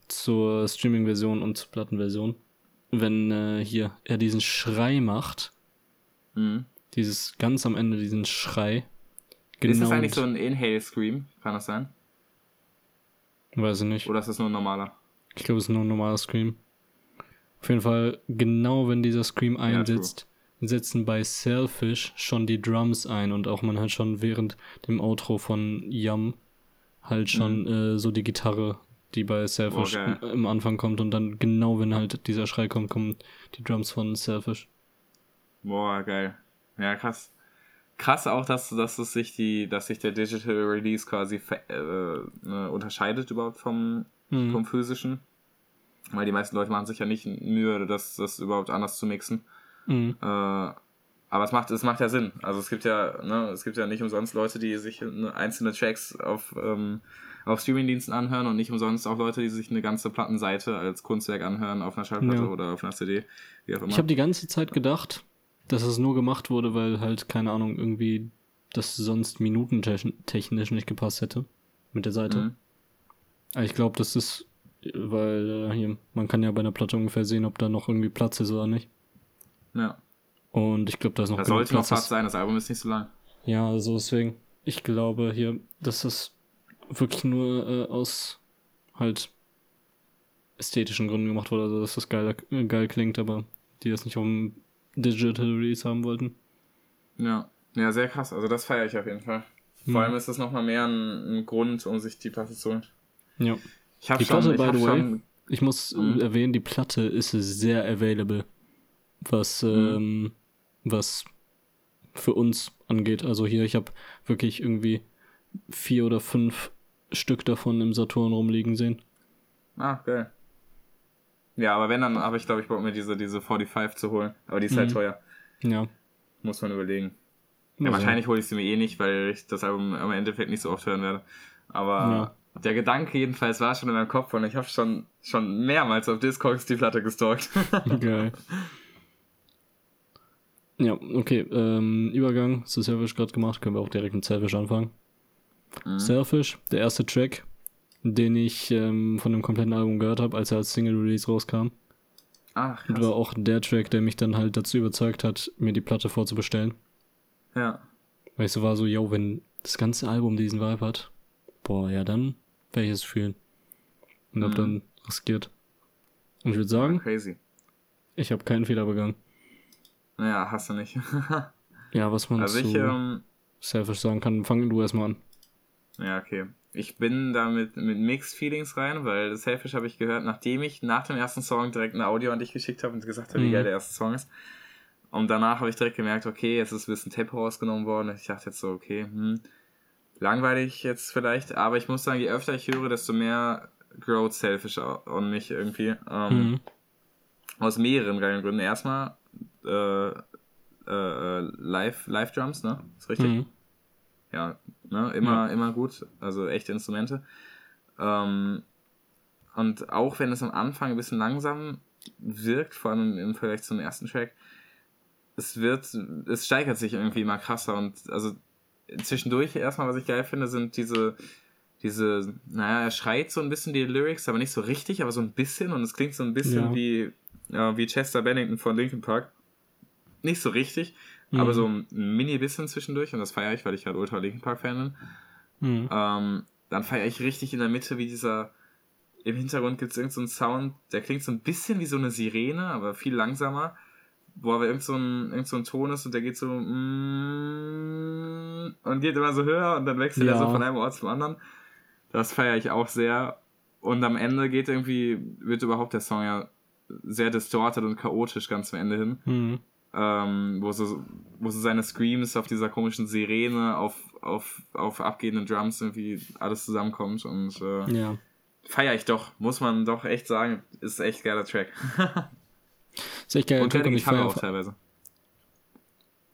zur Streaming-Version und zur Plattenversion, wenn äh, hier er diesen Schrei macht, mhm. dieses ganz am Ende diesen Schrei. ist das eigentlich mit- so ein Inhale-Scream? Kann das sein? Weiß ich nicht. Oder ist das nur ein normaler? Ich glaube, es ist nur ein normaler Scream. Auf jeden Fall, genau wenn dieser Scream einsetzt, setzen bei Selfish schon die Drums ein und auch man hat schon während dem Outro von Yum halt schon Mhm. äh, so die Gitarre die bei Selfish Okay. im Anfang kommt und dann genau, wenn halt dieser Schrei kommt, kommen die Drums von Selfish. Boah, geil. Ja, krass. Krass auch, dass, dass es sich die, dass sich der Digital Release quasi äh, äh, unterscheidet überhaupt vom, Mhm. vom physischen. Weil die meisten Leute machen sich ja nicht Mühe, das, das überhaupt anders zu mixen. Mhm. Äh, aber es macht, es macht ja Sinn. Also es gibt ja, ne, es gibt ja nicht umsonst Leute, die sich ne, einzelne Tracks auf, ähm, auf Streamingdiensten anhören und nicht umsonst auch Leute, die sich eine ganze Plattenseite als Kunstwerk anhören auf einer Schallplatte Ja. oder auf einer CD, wie auch immer. Ich habe die ganze Zeit gedacht, dass es nur gemacht wurde, weil halt, keine Ahnung, irgendwie das sonst minutentechnisch nicht gepasst hätte mit der Seite. Mhm. Aber ich glaube, das ist, weil äh, hier, man kann ja bei einer Platte ungefähr sehen, ob da noch irgendwie Platz ist oder nicht. Ja. Und ich glaube, da ist noch Da sollte noch Platz. Platz sein, das Album ist nicht so lang. Ja, also deswegen, ich glaube hier, dass das wirklich nur äh, aus halt ästhetischen Gründen gemacht wurde, also dass das geil, äh, geil klingt, aber die das nicht auf dem Digital Release haben wollten. Ja. Ja, sehr krass. Also das feiere ich auf jeden Fall. Vor Mhm. allem ist das nochmal mehr ein, ein Grund, um sich die Platte zu holen. Ja. Ich habe schon, Platte, ich by hab the way, schon Ich muss Mhm. erwähnen, die Platte ist sehr available, was, ähm, was für uns angeht. Also hier, ich habe wirklich irgendwie vier oder fünf Stück davon im Saturn rumliegen sehen. Ah, geil. Ja, aber wenn, dann habe ich, glaube ich, Bock, mir diese, diese 45 zu holen. Aber die ist halt Mhm. teuer. Ja. Muss man überlegen. Ja, Also, wahrscheinlich hole ich sie mir eh nicht, weil ich das Album im Endeffekt nicht so oft hören werde. Aber der Gedanke jedenfalls war schon in meinem Kopf und ich habe schon, schon mehrmals auf Discogs die Platte gestalkt. Geil. Ja, okay. Ähm, Übergang zu Selfish gerade gemacht. Können wir auch direkt mit Selfish anfangen. Mhm. Selfish, der erste Track, den ich ähm, von dem kompletten Album gehört habe, als er als Single Release rauskam. Ach, Und krass. war auch der Track, der mich dann halt dazu überzeugt hat, mir die Platte vorzubestellen. Ja. Weil ich so war so, yo, wenn das ganze Album diesen Vibe hat, boah, ja, dann werde ich es fühlen. Und hab Mhm. dann riskiert. Und ich würde sagen, Crazy. ich habe keinen Fehler begangen. Ja, hast du nicht. Ja, was man also zu ich, ähm, Selfish sagen kann, fang du erstmal an. Ja, okay. Ich bin da mit, mit Mixed Feelings rein, weil Selfish habe ich gehört, nachdem ich nach dem ersten Song direkt ein Audio an dich geschickt habe und gesagt habe, wie Mhm. geil der erste Song ist. Und danach habe ich direkt gemerkt, okay, jetzt ist ein bisschen Tempo rausgenommen worden. Ich dachte jetzt so, okay, hm, langweilig jetzt vielleicht, aber ich muss sagen, je öfter ich höre, desto mehr growt Selfish on mich irgendwie. Ähm, Mhm. Aus mehreren geilen Gründen. Erstmal äh, äh, Live, Live Drums, ne? Ist richtig? Mhm. ja, ne, immer, immer gut, also echte Instrumente. Ähm, und auch wenn es am Anfang ein bisschen langsam wirkt, vor allem im Vergleich zum ersten Track, es wird, es steigert sich irgendwie immer krasser und also zwischendurch erstmal, was ich geil finde, sind diese, diese, naja, er schreit so ein bisschen die Lyrics, aber nicht so richtig, aber so ein bisschen und es klingt so ein bisschen Ja. wie, ja, wie Chester Bennington von Linkin Park. Nicht so richtig, Mhm. aber so ein mini bisschen zwischendurch und das feiere ich, weil ich halt ultra Linkin Park Fan bin. Mhm. Ähm, dann feiere ich richtig in der Mitte, wie dieser. Im Hintergrund gibt es irgendeinen so einen Sound, der klingt so ein bisschen wie so eine Sirene, aber viel langsamer. Wo aber irgend so ein, irgend so ein Ton ist und der geht so. Mm, und geht immer so höher und dann wechselt er Ja. so von einem Ort zum anderen. Das feiere ich auch sehr. Und am Ende geht irgendwie, wird überhaupt der Song ja sehr distorted und chaotisch ganz zum Ende hin Mhm. Ähm, wo, so, wo so seine Screams auf dieser komischen Sirene, auf, auf, auf abgehenden Drums irgendwie alles zusammenkommt und äh, Ja. feiere ich doch, muss man doch echt sagen, ist echt geiler Track. Ist echt geil. und Guck, und ich Gitarre feier auch teilweise.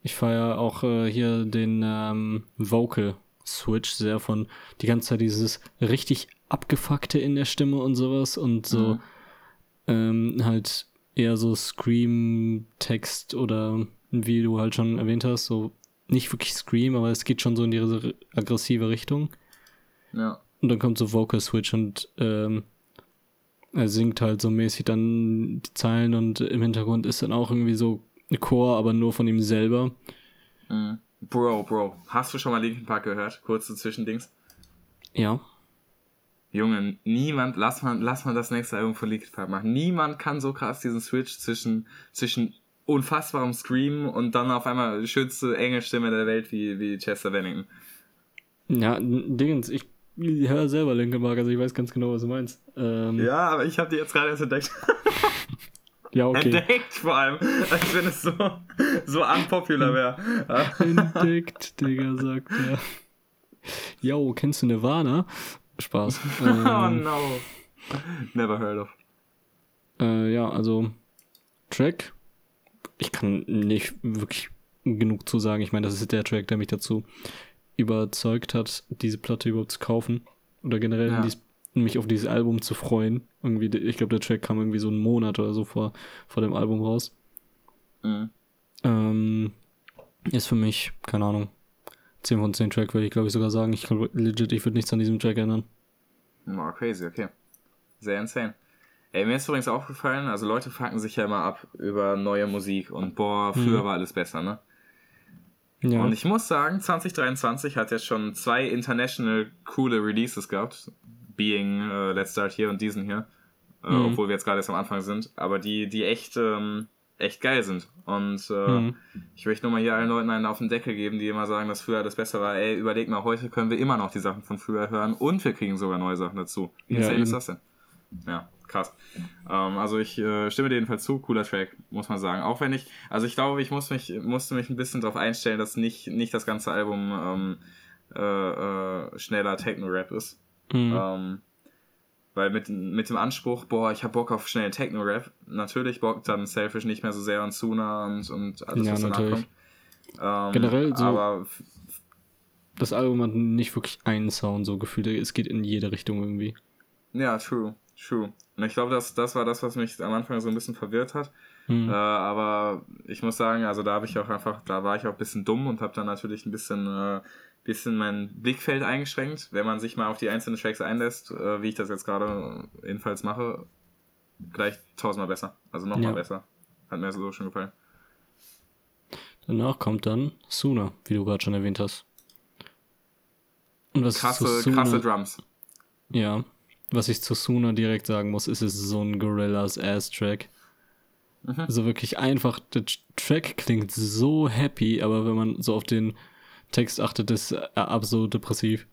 Ich feiere auch äh, hier den ähm, Vocal Switch sehr von die ganze Zeit dieses richtig abgefuckte in der Stimme und sowas und so Mhm. ähm, halt eher so Scream-Text oder wie du halt schon erwähnt hast, so nicht wirklich Scream, aber es geht schon so in diese aggressive Richtung. Ja. Und dann kommt so Vocal Switch und ähm, er singt halt so mäßig dann die Zeilen und im Hintergrund ist dann auch irgendwie so ein Chor, aber nur von ihm selber. Mhm. Bro, Bro, hast du schon mal Linkin Park gehört? Kurze Zwischendings. Ja. Junge, niemand, lass mal, lass mal das nächste Album von Linkin Park machen. Niemand kann so krass diesen Switch zwischen, zwischen unfassbarem Scream und dann auf einmal schönste Engelstimme der Welt wie, wie Chester Bennington. Ja, Dingens, ich hör selber Linkin Park, also ich weiß ganz genau, was du meinst. Ähm, Ja, aber ich habe die jetzt gerade erst entdeckt. ja, okay. Entdeckt vor allem, als wenn es so, so unpopular wäre. Entdeckt, Digga, sagt er. Yo, kennst du Nirvana? Spaß. oh Ähm, no. Never heard of. äh, ja, also Track. Ich kann nicht wirklich genug zu sagen. Ich meine, das ist der Track, der mich dazu überzeugt hat, diese Platte überhaupt zu kaufen. Oder generell Ja. dies, mich auf dieses Album zu freuen. Irgendwie, ich glaube, der Track kam irgendwie so einen Monat oder so vor, vor dem Album raus. Mhm. Ähm, ist für mich, keine Ahnung, 10 von 10 Track, würde ich glaube ich sogar sagen. Ich glaube legit, ich würde nichts an diesem Track ändern. Oh, crazy, okay. Sehr insane. Ey, mir ist übrigens aufgefallen, also Leute fucken sich ja immer ab über neue Musik und boah, früher Mhm. war alles besser, ne? Ja. Und ich muss sagen, 2023 hat jetzt schon zwei international coole Releases gehabt. Being äh, Let's Start Here und diesen hier. Äh, Mhm. Obwohl wir jetzt gerade erst am Anfang sind. Aber die, die echt, ähm, echt geil sind. Und äh, Mhm. ich möchte nur mal hier allen Leuten einen auf den Deckel geben, die immer sagen, dass früher das besser war. Ey, überleg mal, heute können wir immer noch die Sachen von früher hören und wir kriegen sogar neue Sachen dazu. Wie Ja, ist das denn? Ja, krass. Ähm, also ich äh, stimme dir jedenfalls zu, cooler Track, muss man sagen. Auch wenn ich, also ich glaube, ich muss mich, musste mich ein bisschen darauf einstellen, dass nicht, nicht das ganze Album ähm, äh, äh, schneller Techno-Rap ist. Mhm. Ähm, weil mit, mit dem Anspruch, boah, ich hab Bock auf schnellen Techno-Rap, natürlich bockt dann Selfish nicht mehr so sehr und Suna und, und alles, Ja, was danach natürlich. kommt. Ähm, Generell so- Aber Das Album hat nicht wirklich einen Sound so gefühlt. Es geht in jede Richtung irgendwie. ja, true, true. Und ich glaube, das, das war das, was mich am Anfang so ein bisschen verwirrt hat. Mhm. Äh, aber ich muss sagen, also da habe ich auch einfach, da war ich auch ein bisschen dumm und habe dann natürlich ein bisschen, äh, bisschen mein Blickfeld eingeschränkt. Wenn man sich mal auf die einzelnen Tracks einlässt, äh, wie ich das jetzt gerade jedenfalls mache, gleich tausendmal besser. Also nochmal Ja. besser. Hat mir so schon gefallen. Danach kommt dann Sooner, wie du gerade schon erwähnt hast. Und was Krasse, Sooner, krasse Drums. Ja. Was ich zu Sooner direkt sagen muss, ist es so ein Gorillas Ass Track. Mhm. Also wirklich einfach, der Tr- Track klingt so happy, aber wenn man so auf den Text achtet, ist er absolut depressiv.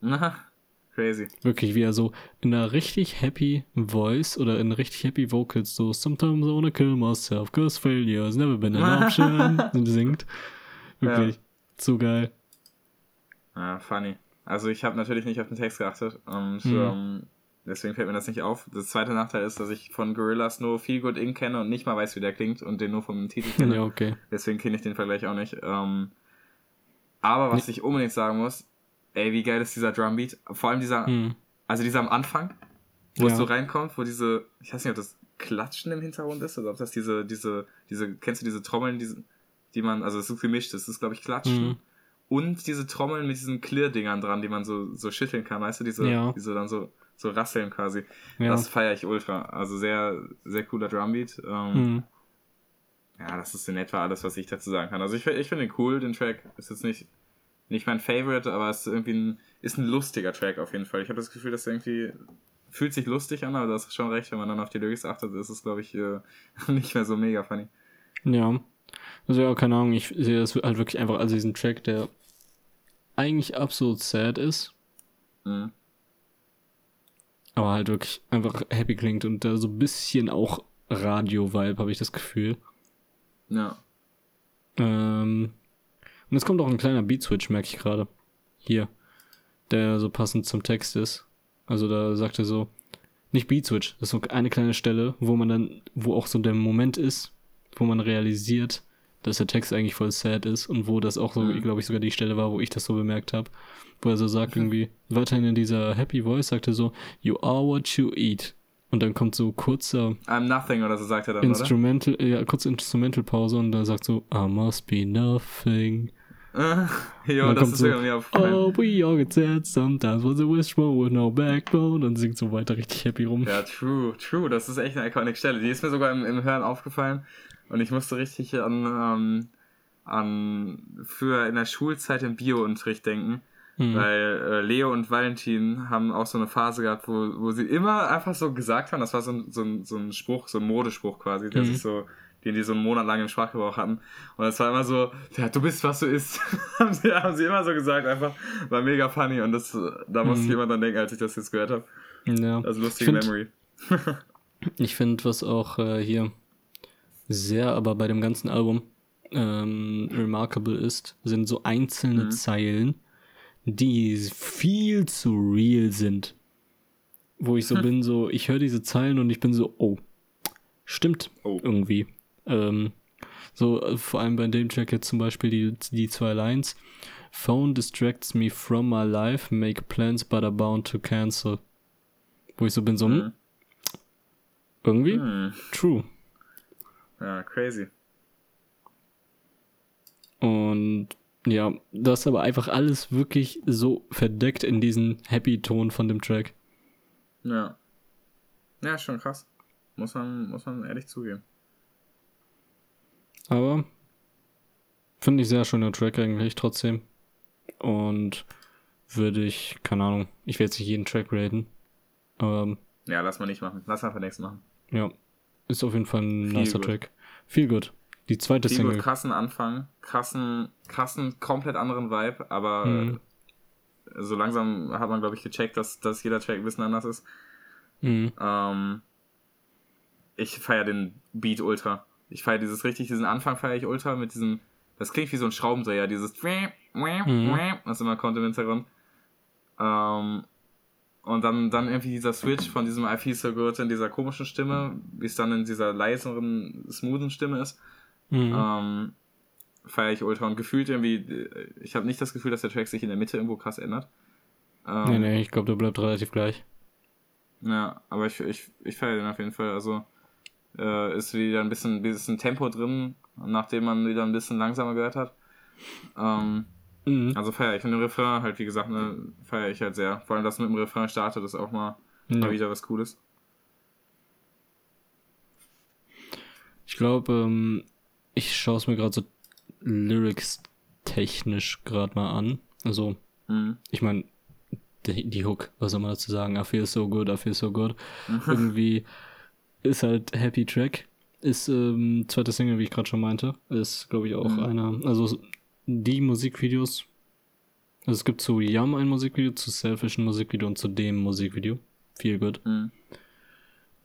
Na, crazy. Wirklich, wie er so in einer richtig happy Voice oder in richtig happy Vocals so Sometimes I wanna kill myself, cause failure has never been an option singt. Wirklich. Zu geil. Ja, funny. Also ich habe natürlich nicht auf den Text geachtet und Mhm. ähm, deswegen fällt mir das nicht auf. Das zweite Nachteil ist, dass ich von Gorillas nur Feel Good Inc. kenne und nicht mal weiß, wie der klingt und den nur vom Titel kenne. Ja, okay. Deswegen kenne ich den Vergleich auch nicht. Ähm, aber was ich unbedingt sagen muss, ey, wie geil ist dieser Drumbeat. Vor allem dieser, Hm. also dieser am Anfang, wo Ja. es so reinkommt, wo diese, ich weiß nicht, ob das Klatschen im Hintergrund ist oder ob das diese, diese, diese, kennst du diese Trommeln, diese, die man, also es ist gemischt, das ist glaube ich Klatschen. Mhm. Und diese Trommeln mit diesen Clear-Dingern dran, die man so, so schütteln kann, weißt du, diese, Ja. diese dann so, so rasseln quasi. Ja. Das feiere ich ultra. Also sehr, sehr cooler Drumbeat. Ähm, Hm. Ja, das ist in etwa alles, was ich dazu sagen kann. Also ich, ich finde ihn cool, den Track. Ist jetzt nicht, nicht mein Favorite, aber es ist irgendwie ein, ist ein lustiger Track auf jeden Fall. Ich habe das Gefühl, dass irgendwie fühlt sich lustig an, aber das ist schon recht, wenn man dann auf die Lyrics achtet, ist es, glaube ich, äh, nicht mehr so mega funny. Ja. Also ja, keine Ahnung, ich sehe das halt wirklich einfach als diesen Track, der eigentlich absolut sad ist, Mhm. aber halt wirklich einfach happy klingt und da so ein bisschen auch Radio-Vibe, habe ich das Gefühl. Ja. Ähm, und es kommt auch ein kleiner Beat-Switch, merke ich gerade. Hier. Der so passend zum Text ist. Also da sagt er so, nicht Beat-Switch, das ist so eine kleine Stelle, wo man dann, wo auch so der Moment ist, wo man realisiert, dass der Text eigentlich voll sad ist und wo das auch so, Mhm. glaube ich, sogar die Stelle war, wo ich das so bemerkt habe. Wo er so sagt irgendwie, weiterhin in dieser Happy Voice sagt er so, you are what you eat. Und dann kommt so kurzer I'm nothing oder so sagt er dann, oder? Instrumental, ja, kurze Instrumental-Pause und dann sagt so, I must be nothing. dann das ist so, mir irgendwie aufgefallen. Oh, we all get sad sometimes, was a wishbone with no backbone und singt so weiter richtig happy rum. Ja, true, true. Das ist echt eine iconic Stelle. Die ist mir sogar im, im Hören aufgefallen. Und ich musste richtig an, ähm, an früher in der Schulzeit im Biounterricht denken. Hm. Weil äh, Leo und Valentin haben auch so eine Phase gehabt, wo, wo sie immer einfach so gesagt haben, das war so ein, so ein, so ein Spruch, so ein Modespruch quasi, der Mhm. sich so den die so einen Monat lang im Sprachgebrauch hatten. Und das war immer so, ja, du bist, was du isst. haben, sie, haben sie immer so gesagt, einfach, war mega funny. Und das, da musste mhm. ich immer dran denken, als ich das jetzt gehört habe. Ja. Also lustige find, Memory. ich finde, was auch äh, hier sehr, aber bei dem ganzen Album ähm, remarkable ist, sind so einzelne mhm. Zeilen, die viel zu real sind. Wo ich so bin, so, ich höre diese Zeilen und ich bin so, oh, stimmt oh. irgendwie. Ähm, so, äh, vor allem bei dem Track jetzt zum Beispiel die, die zwei Lines. Phone distracts me from my life, make plans but are bound to cancel. Wo ich so bin, so, hm. mhm. irgendwie? Mhm. True. Ja, crazy. Und ja, das ist aber einfach alles wirklich so verdeckt in diesen Happy-Ton von dem Track. Ja. Ja, schon krass. Muss man, muss man ehrlich zugeben. Aber finde ich sehr schöner Track eigentlich trotzdem. Und würde ich, keine Ahnung, ich werde jetzt nicht jeden Track raten. Aber, ja, lass mal nicht machen. Lass einfach nichts machen. Ja, ist auf jeden Fall ein Viel nicer gut. Track. Viel gut. Die zweite Viel Single. Krassen Anfang, krassen, krassen, komplett anderen Vibe, aber mhm. so langsam hat man, glaube ich, gecheckt, dass, dass jeder Track ein bisschen anders ist. Mhm. Ähm, ich feiere den Beat ultra. Ich feiere dieses richtig, diesen Anfang feiere ich ultra mit diesem, das klingt wie so ein Schraubendreher, dieses mhm. was immer kommt im Hintergrund. Ähm, und dann, dann irgendwie dieser Switch von diesem I feel so good in dieser komischen Stimme, wie es dann in dieser leiseren, smoothen Stimme ist. Mhm. Ähm, feiere ich ultra. Und gefühlt irgendwie, ich habe nicht das Gefühl, dass der Track sich in der Mitte irgendwo krass ändert. Ähm, nee, nee, ich glaube, der bleibt relativ gleich. Ja, aber ich, ich, ich feiere den auf jeden Fall. Also äh, ist wieder ein bisschen, bisschen Tempo drin, nachdem man wieder ein bisschen langsamer gehört hat. Ähm, mhm. Also feiere ich. Und den Refrain halt, wie gesagt, ne, feiere ich halt sehr. Vor allem, dass mit dem Refrain startet, ist auch mal, ja. mal wieder was Cooles. Ich glaube, ähm, ich schaue es mir gerade so lyrics technisch gerade mal an. Also, mhm. ich meine, die, die, Hook, was soll man dazu sagen? I feel so good, I feel so good. Irgendwie ist halt Happy Track. Ist ähm, zweite Single, wie ich gerade schon meinte. Ist, glaube ich, auch mhm. einer. Also die Musikvideos. Also es gibt zu Yum ein Musikvideo, zu Selfish ein Musikvideo und zu dem Musikvideo. Viel gut. Mhm.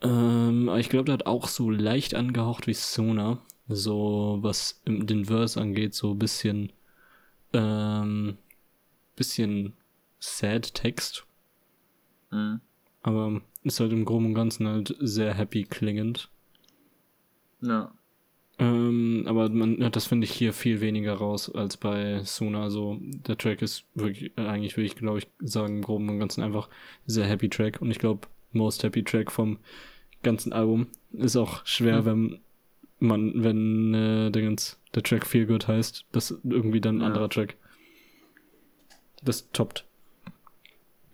Ähm, aber ich glaube, der hat auch so leicht angehaucht wie Sona. So, was den Verse angeht, so ein bisschen, ähm, bisschen sad Text. Mhm. Aber ist halt im Groben und Ganzen halt sehr happy klingend. Ja. Ähm, aber man das finde ich hier viel weniger raus als bei Suna. Also der Track ist wirklich, eigentlich würde ich glaube ich sagen, im Groben und Ganzen einfach sehr happy Track. Und ich glaube, most happy Track vom ganzen Album ist auch schwer, mhm. wenn man, wenn äh, der, ganz, der Track Feel Good heißt, das irgendwie dann ein ja. anderer Track. Das toppt.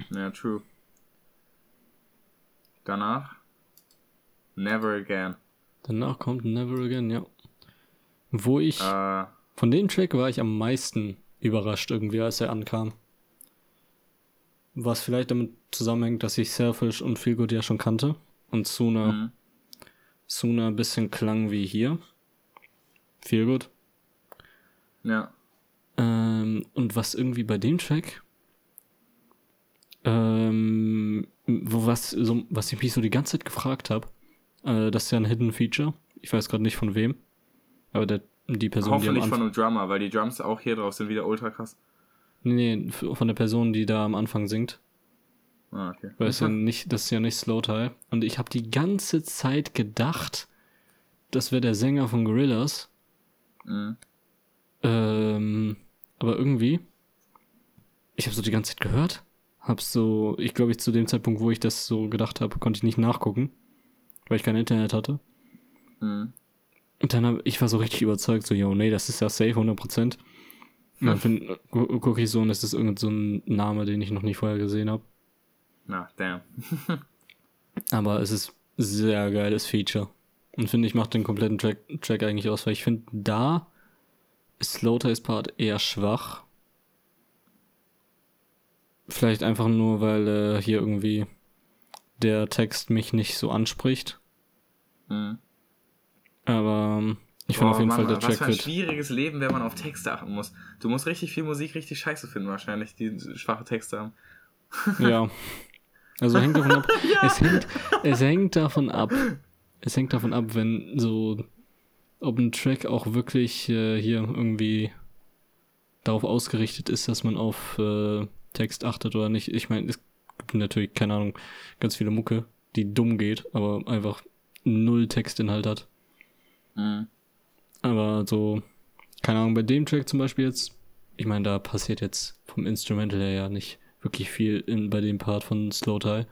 Ja, true. Danach Never Again. Danach kommt Never Again, ja. Wo ich. Äh, von dem Track war ich am meisten überrascht irgendwie, als er ankam. Was vielleicht damit zusammenhängt, dass ich Selfish und Feel Good ja schon kannte. Und Suna, mhm. Suna ein bisschen klang wie hier. Feel Good. Ja. Ähm, und was irgendwie bei dem Track ähm, wo was, so, was ich mich so die ganze Zeit gefragt habe, äh, das ist ja ein Hidden Feature. Ich weiß gerade nicht von wem. Aber der, die Person, Hoffentlich die von einem Drummer, weil die Drums auch hier drauf sind wieder ultra krass. Nee, nee, von der Person, die da am Anfang singt. Ah, okay. Weil es ja nicht, das ist ja nicht Slow Tie. Und ich habe die ganze Zeit gedacht, das wäre der Sänger von Gorillas. Mhm. Ähm, aber irgendwie, ich habe so die ganze Zeit gehört Hab's so, ich glaube, ich zu dem Zeitpunkt, wo ich das so gedacht habe, konnte ich nicht nachgucken, weil ich kein Internet hatte. Mhm. Und dann habe ich war so richtig überzeugt, so, yo, nee, das ist ja safe, 100%. Und dann gucke ich so und es ist irgend so ein Name, den ich noch nie vorher gesehen habe. Na, damn. Aber es ist sehr geiles Feature. Und finde ich, macht den kompletten Track, Track eigentlich aus, weil ich finde, da ist Slow Ties Part eher schwach. Vielleicht einfach nur, weil äh, hier irgendwie der Text mich nicht so anspricht. Mhm. Aber ähm, ich finde auf jeden Mann, Fall, der was Track für ein schwieriges Leben, wenn man auf Texte achten muss. Du musst richtig viel Musik richtig scheiße finden, wahrscheinlich, die schwache Texte haben. Ja. Also hängt davon ab. es, hängt, es hängt davon ab. Es hängt davon ab, wenn so, ob ein Track auch wirklich äh, hier irgendwie darauf ausgerichtet ist, dass man auf äh, Text achtet oder nicht. Ich meine, es gibt natürlich, keine Ahnung, ganz viele Mucke, die dumm geht, aber einfach null Textinhalt hat. Mhm. Aber so, keine Ahnung, bei dem Track zum Beispiel jetzt, ich meine, da passiert jetzt vom Instrumental her ja nicht wirklich viel in, bei dem Part von Slow Tie.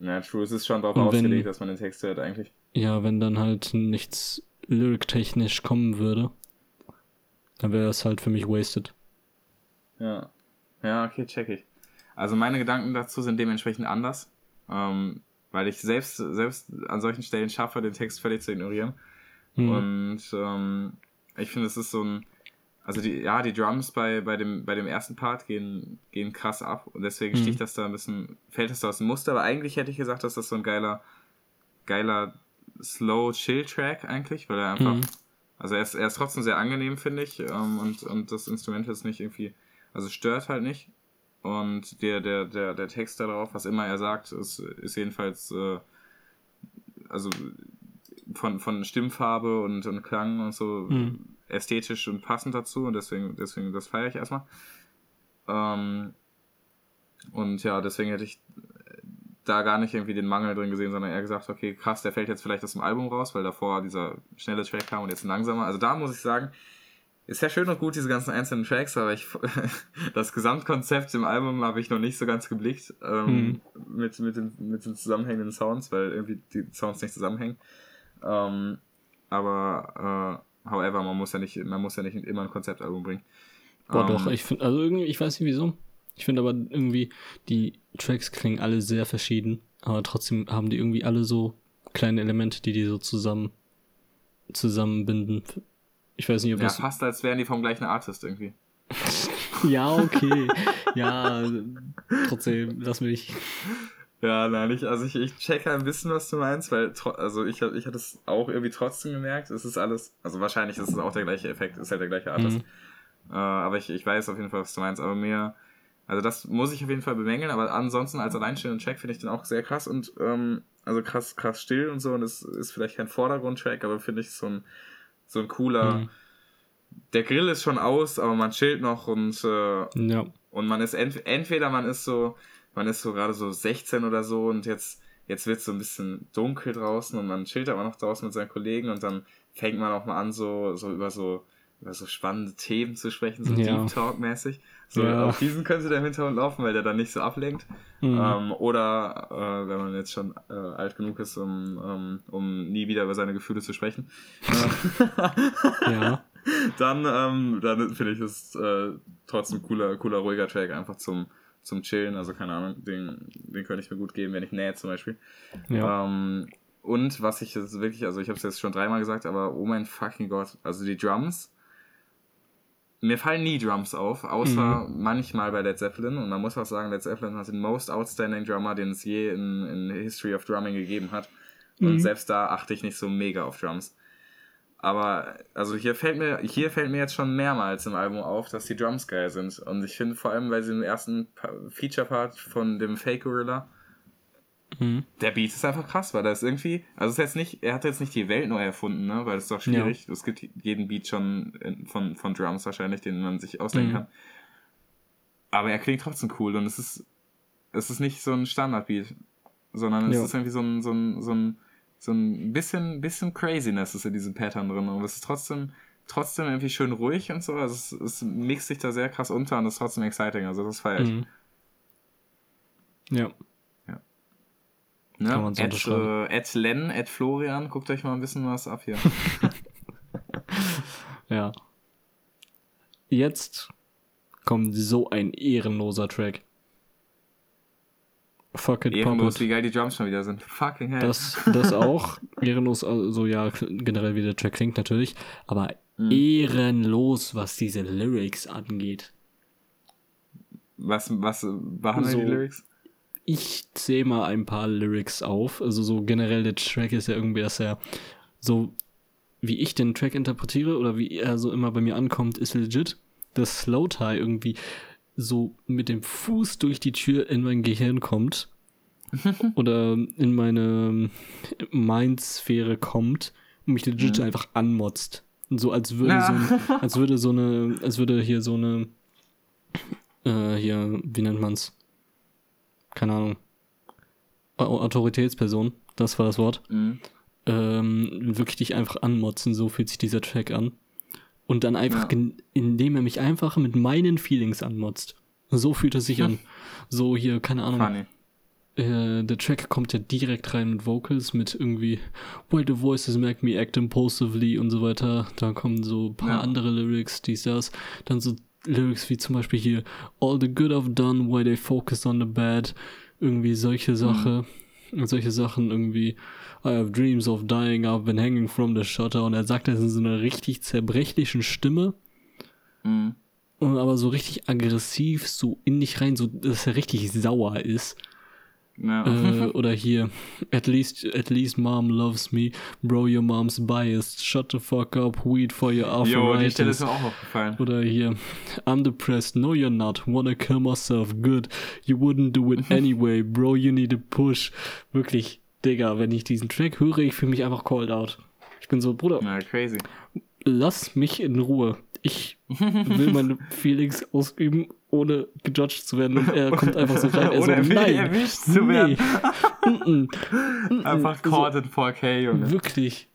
Ja, true, es ist schon darauf wenn- ausgelegt, dass man den Text hört, eigentlich. Ja, wenn dann halt nichts lyric-technisch kommen würde, dann wäre das halt für mich wasted. Ja. Ja, okay, check ich. Also meine Gedanken dazu sind dementsprechend anders. Ähm, weil ich selbst, selbst an solchen Stellen schaffe, den Text völlig zu ignorieren. Hm. Und ähm, ich finde, es ist so ein. Also die, ja, die Drums bei, bei, dem, bei dem ersten Part gehen, gehen krass ab und deswegen Mhm. sticht das da ein bisschen, fällt das da aus dem Muster, aber eigentlich hätte ich gesagt, dass das so ein geiler, geiler Slow-Chill-Track eigentlich, weil er einfach, Mhm. also er ist, er ist trotzdem sehr angenehm, finde ich, ähm, und, und das Instrument ist nicht irgendwie, also stört halt nicht. Und der, der, der, der Text darauf, was immer er sagt, ist, ist jedenfalls, äh, also von, von Stimmfarbe und, und Klang und so Mhm. Ästhetisch und passend dazu und deswegen, deswegen das feiere ich erstmal. Ähm, und ja, deswegen hätte ich da gar nicht irgendwie den Mangel drin gesehen, sondern eher gesagt, okay, krass, der fällt jetzt vielleicht aus dem Album raus, weil davor dieser schnelle Track kam und jetzt ein langsamer. Also da muss ich sagen, ist ja schön und gut, diese ganzen einzelnen Tracks, aber ich, das Gesamtkonzept im Album habe ich noch nicht so ganz geblickt ähm, mit, mit, den, mit den zusammenhängenden Sounds, weil irgendwie die Sounds nicht zusammenhängen. Ähm, aber äh, however, man muss ja nicht, man muss ja nicht immer ein Konzeptalbum bringen. Boah, Ähm, doch, ich finde, also irgendwie, ich weiß nicht wieso. Ich finde aber irgendwie, die Tracks klingen alle sehr verschieden, aber trotzdem haben die irgendwie alle so kleine Elemente, die die so zusammen zusammenbinden. Ich weiß nicht, ob Ja, das. fast als wären die vom gleichen Artist irgendwie. Ja, okay. ja, trotzdem, lass mich. Ja, nein, ich, also ich, ich checke ein bisschen, was du meinst, weil, also ich, ich hatte es auch irgendwie trotzdem gemerkt, es ist alles, also wahrscheinlich ist es auch der gleiche Effekt, ist halt der gleiche Artist. Mhm. Äh, aber ich, ich weiß auf jeden Fall, was du meinst, aber mir, also das muss ich auf jeden Fall bemängeln, aber ansonsten als alleinstehenden Track finde ich den auch sehr krass und, ähm, also krass, krass still und so und es ist vielleicht kein Vordergrundtrack, aber finde ich so ein, so ein cooler, Mhm. der Grill ist schon aus, aber man chillt noch und, äh, Ja. und man ist ent entweder man ist so, man ist so gerade so 16 oder so und jetzt, jetzt wird es so ein bisschen dunkel draußen und man chillt aber noch draußen mit seinen Kollegen und dann fängt man auch mal an, so, so über so, über so spannende Themen zu sprechen, so Ja. Deep Talk-mäßig. So, Ja. auf diesen könnte der im Hintergrund laufen, weil der dann nicht so ablenkt. Mhm. Ähm, oder äh, wenn man jetzt schon äh, alt genug ist, um, um, um nie wieder über seine Gefühle zu sprechen. Ja. dann, ähm, dann finde ich es äh, trotzdem cooler, cooler, ruhiger Track, einfach zum, zum Chillen. Also keine Ahnung, den, den könnte ich mir gut geben, wenn ich nähe zum Beispiel. Ja. Ähm, und was ich jetzt wirklich, also ich habe es jetzt schon dreimal gesagt, aber oh mein fucking Gott, also die Drums, mir fallen nie Drums auf, außer manchmal bei Led Zeppelin. Und man muss auch sagen, Led Zeppelin hat den most outstanding Drummer, den es je in, in History of Drumming gegeben hat. Und Mhm. selbst da achte ich nicht so mega auf Drums. Aber also hier fällt mir, hier fällt mir jetzt schon mehrmals im Album auf, dass die Drums geil sind. Und ich finde vor allem bei diesem ersten Pa- Feature-Part von dem Fake Gorilla, Mhm. der Beat ist einfach krass, weil das irgendwie, also es ist jetzt nicht, er hat jetzt nicht die Welt neu erfunden, ne, weil das ist doch schwierig. Es gibt jeden Beat schon in, von, von Drums wahrscheinlich, den man sich ausdenken Mhm. kann. Aber er klingt trotzdem cool und es ist, es ist nicht so ein Standardbeat, sondern es Ja. ist irgendwie so ein, so ein, so ein, so ein bisschen, bisschen Craziness ist in diesem Pattern drin und es ist trotzdem, trotzdem irgendwie schön ruhig und so, also es, es mixt sich da sehr krass unter und ist trotzdem exciting, also das feiere ich. Mhm. Ja. Ne? Kann man so unterschreiben. äh, Ed Len, Ed Florian, guckt euch mal ein bisschen was ab hier. Ja. Jetzt kommt so ein ehrenloser Track. Fuck it, Ehrenlos, wie geil die Drums schon wieder sind. Fucking hell. Das, das auch. Ehrenlos, also ja, generell wie der Track klingt natürlich. Aber Mhm. ehrenlos, was diese Lyrics angeht. was, was waren So. die Lyrics? Ich zähle mal ein paar Lyrics auf. Also so generell der Track ist ja irgendwie, dass er so wie ich den Track interpretiere oder wie er so immer bei mir ankommt, ist legit, dass Slow Tie irgendwie so mit dem Fuß durch die Tür in mein Gehirn kommt oder in meine Mindsphäre kommt und mich legit Mhm. einfach anmotzt. Und so als würde Ja. so ein, als würde so eine, als würde hier so eine, äh, hier, wie nennt man's? Keine Ahnung. Au- Autoritätsperson, das war das Wort. Mhm. Ähm, wirklich dich einfach anmotzen, so fühlt sich dieser Track an. Und dann einfach, Ja. indem er mich einfach mit meinen Feelings anmotzt. So fühlt er sich an. So hier, keine Ahnung. Äh, der Track kommt ja direkt rein mit Vocals, mit irgendwie Why the voices make me act impulsively und so weiter. Da kommen so ein paar Ja. andere Lyrics, dies, das. Dann so Lyrics wie zum Beispiel hier All the good I've done, why they focus on the bad. Irgendwie solche Sache. Solche Sachen irgendwie I have dreams of dying, I've been hanging from the shutter. Und er sagt das in so einer richtig zerbrechlichen Stimme. Mhm. Und aber so richtig aggressiv, so in dich rein, so dass er richtig sauer ist. Ja. äh, oder hier, at least, at least mom loves me, bro, your mom's biased, shut the fuck up, weed for your Jo, die Stelle arthritis. ist mir auch aufgefallen. Oder hier, I'm depressed, no you're not, wanna kill myself, good, you wouldn't do it anyway, bro, you need a push. Wirklich, Digga, wenn ich diesen Track höre, ich fühle mich einfach called out. Ich bin so, Bruder, Ja, crazy. lass mich in Ruhe. Ich will meine Feelings ausüben, ohne gejudged zu werden. Und er kommt einfach so rein. Er so, nein, erwischt zu nee. werden. Mm-mm. Mm-mm. Einfach caught in 4K, Junge. Wirklich.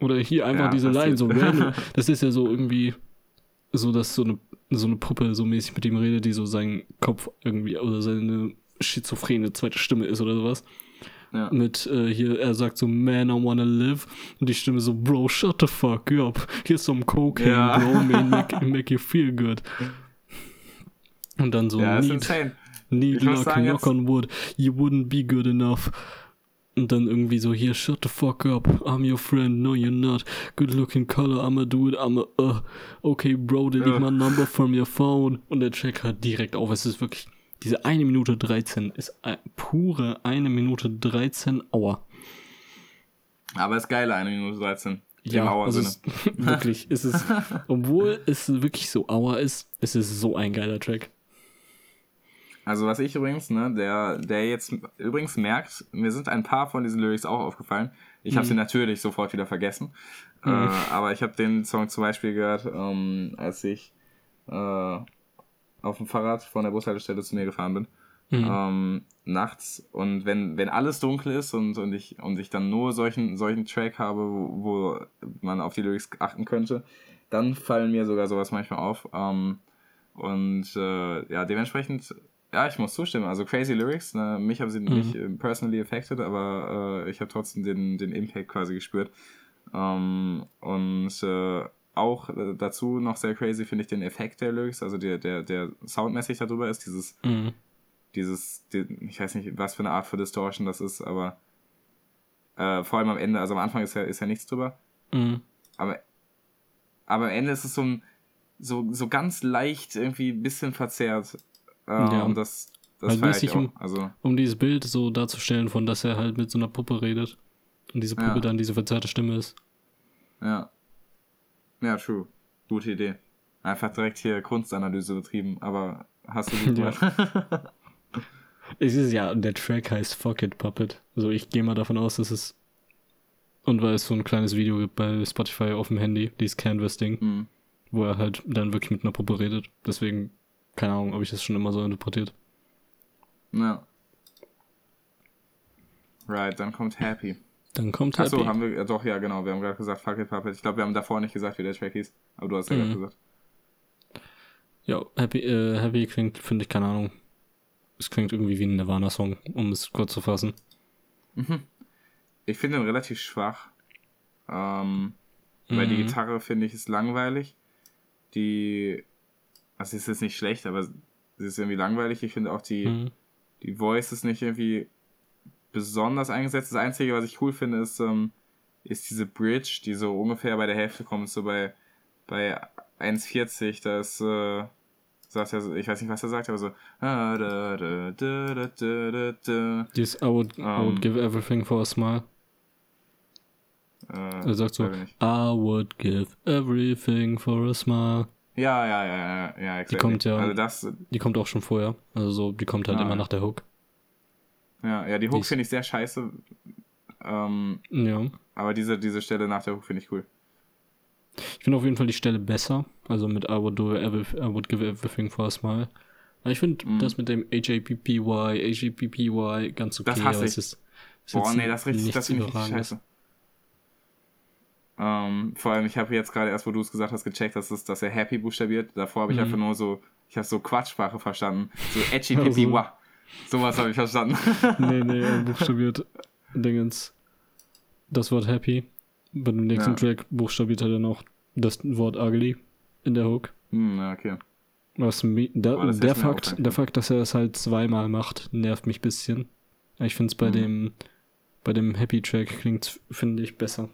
Oder hier einfach Ja, diese Line, so random. Das ist ja so irgendwie so, dass so eine, so eine Puppe so mäßig mit ihm redet, die so sein Kopf irgendwie oder seine schizophrene zweite Stimme ist oder sowas. Ja. Mit äh, hier, er sagt so, man, I wanna live. Und die Stimme so, Bro, shut the fuck up. Here's some cocaine, Ja. Bro, man, make, make you feel good. Und dann so, Ja, need, need luck, sagen, knock on wood. You wouldn't be good enough. Und dann irgendwie so, hier, shut the fuck up. I'm your friend. No, you're not. Good looking color. I'ma do it. I'ma, uh. Okay, bro, delete Ugh. my number from your phone. Und der Check hört direkt auf. Es ist wirklich, diese eine Minute 13 ist ein, pure eine Minute 13 Aua. Aber ist geiler, eine Minute 13. Im Ja, also es, wirklich, es ist, obwohl es wirklich so Aua ist, es ist so ein geiler Track. Also was ich übrigens, ne, der, der jetzt übrigens merkt, mir sind ein paar von diesen Lyrics auch aufgefallen. Ich habe Mhm. sie natürlich sofort wieder vergessen. Äh, aber ich habe den Song zum Beispiel gehört, ähm, als ich äh, auf dem Fahrrad von der Bushaltestelle zu mir gefahren bin. Mhm. Ähm, nachts und wenn, wenn alles dunkel ist und, und, ich, und ich dann nur solchen, solchen Track habe, wo, wo man auf die Lyrics achten könnte, dann fallen mir sogar sowas manchmal auf. Ähm, und äh, ja, dementsprechend, ja, ich muss zustimmen. Also crazy Lyrics, ne? mich haben sie Mhm. nicht äh, personally affected, aber äh, ich habe trotzdem den, den Impact quasi gespürt. Ähm, und äh, auch äh, dazu noch sehr crazy finde ich den Effekt der Lyrics, also der, der, der soundmäßig darüber ist, dieses Mhm. dieses, die, ich weiß nicht, was für eine Art für Distortion das ist, aber äh, vor allem am Ende, also am Anfang ist ja, ist ja nichts drüber, Mhm. aber, aber am Ende ist es so ein, so, so ganz leicht irgendwie ein bisschen verzerrt. Äh, Ja. Und das, das Also ich auch. im- Also, Um dieses Bild so darzustellen, von dass er halt mit so einer Puppe redet. Und diese Puppe Ja. dann diese verzerrte Stimme ist. ja. Ja, true. Gute Idee. Einfach direkt hier Kunstanalyse betrieben, aber hast du gut Ja. Es ist ja, der Track heißt Fuck It Puppet. Also ich gehe mal davon aus, dass es. Und weil es so ein kleines Video gibt bei Spotify auf dem Handy, dieses Canvas-Ding, Hm. wo er halt dann wirklich mit einer Puppe redet. Deswegen, keine Ahnung, ob ich das schon immer so interpretiert. Ja. Right, dann kommt Happy. Dann kommt Achso, Happy. haben wir, doch, ja, genau, wir haben gerade gesagt Fuck It Puppet. Ich glaube, wir haben davor nicht gesagt, wie der Track hieß, aber du hast ja Mhm. gerade gesagt. Ja, Happy, äh, Happy klingt, finde ich, keine Ahnung. Es klingt irgendwie wie ein Nirvana-Song, um es kurz zu fassen. Ich finde ihn relativ schwach. Ähm, Weil die Mhm. Gitarre, finde ich, ist langweilig. Die, also sie ist jetzt nicht schlecht, aber sie ist irgendwie langweilig. Ich finde auch die, Mhm. die Voice ist nicht irgendwie besonders eingesetzt. Das Einzige, was ich cool finde, ist, ähm, ist diese Bridge, die so ungefähr bei der Hälfte kommt, so bei, bei 1,40. Da ist, äh, sagt er, so- ich weiß nicht, was er sagt, aber so. ah. Dieses I would, I would Ähm. give everything for a smile. Äh, Er sagt so. I would give everything for a smile. Ja, ja, ja, ja, ja, exactly. kommt ja- Also das, Die kommt auch schon vorher. Also so, die kommt halt Ah, immer ja. nach der Hook. Ja, ja, die Hook finde ich sehr scheiße. Ähm, Ja. aber diese, diese Stelle nach der Hook finde ich cool. Ich finde auf jeden Fall die Stelle besser. Also mit I would, do every, I would give everything for a smile. Aber ich finde Mhm. das mit dem HAPPY, HAPPY ganz okay. Das hasse ich. ist, ist Boah, nee, das, richtig, das finde ich richtig scheiße. Ähm, vor allem, ich habe jetzt gerade erst, wo du es gesagt hast, gecheckt, dass, es, dass er Happy buchstabiert. Davor habe ich Mhm. einfach nur so, ich habe so Quatschsprache verstanden. So edgy pipi wah. Sowas habe ich verstanden. nee, nee, er buchstabiert Dingens das Wort happy. Bei dem nächsten Ja. Track buchstabiert er dann auch das Wort ugly in der Hook. hm, okay. Was mi das der, Fakt, der. Fakt, dass er es halt zweimal macht, nervt mich ein bisschen. Ich finde es bei Mhm. dem bei dem Happy Track klingt, finde ich, besser.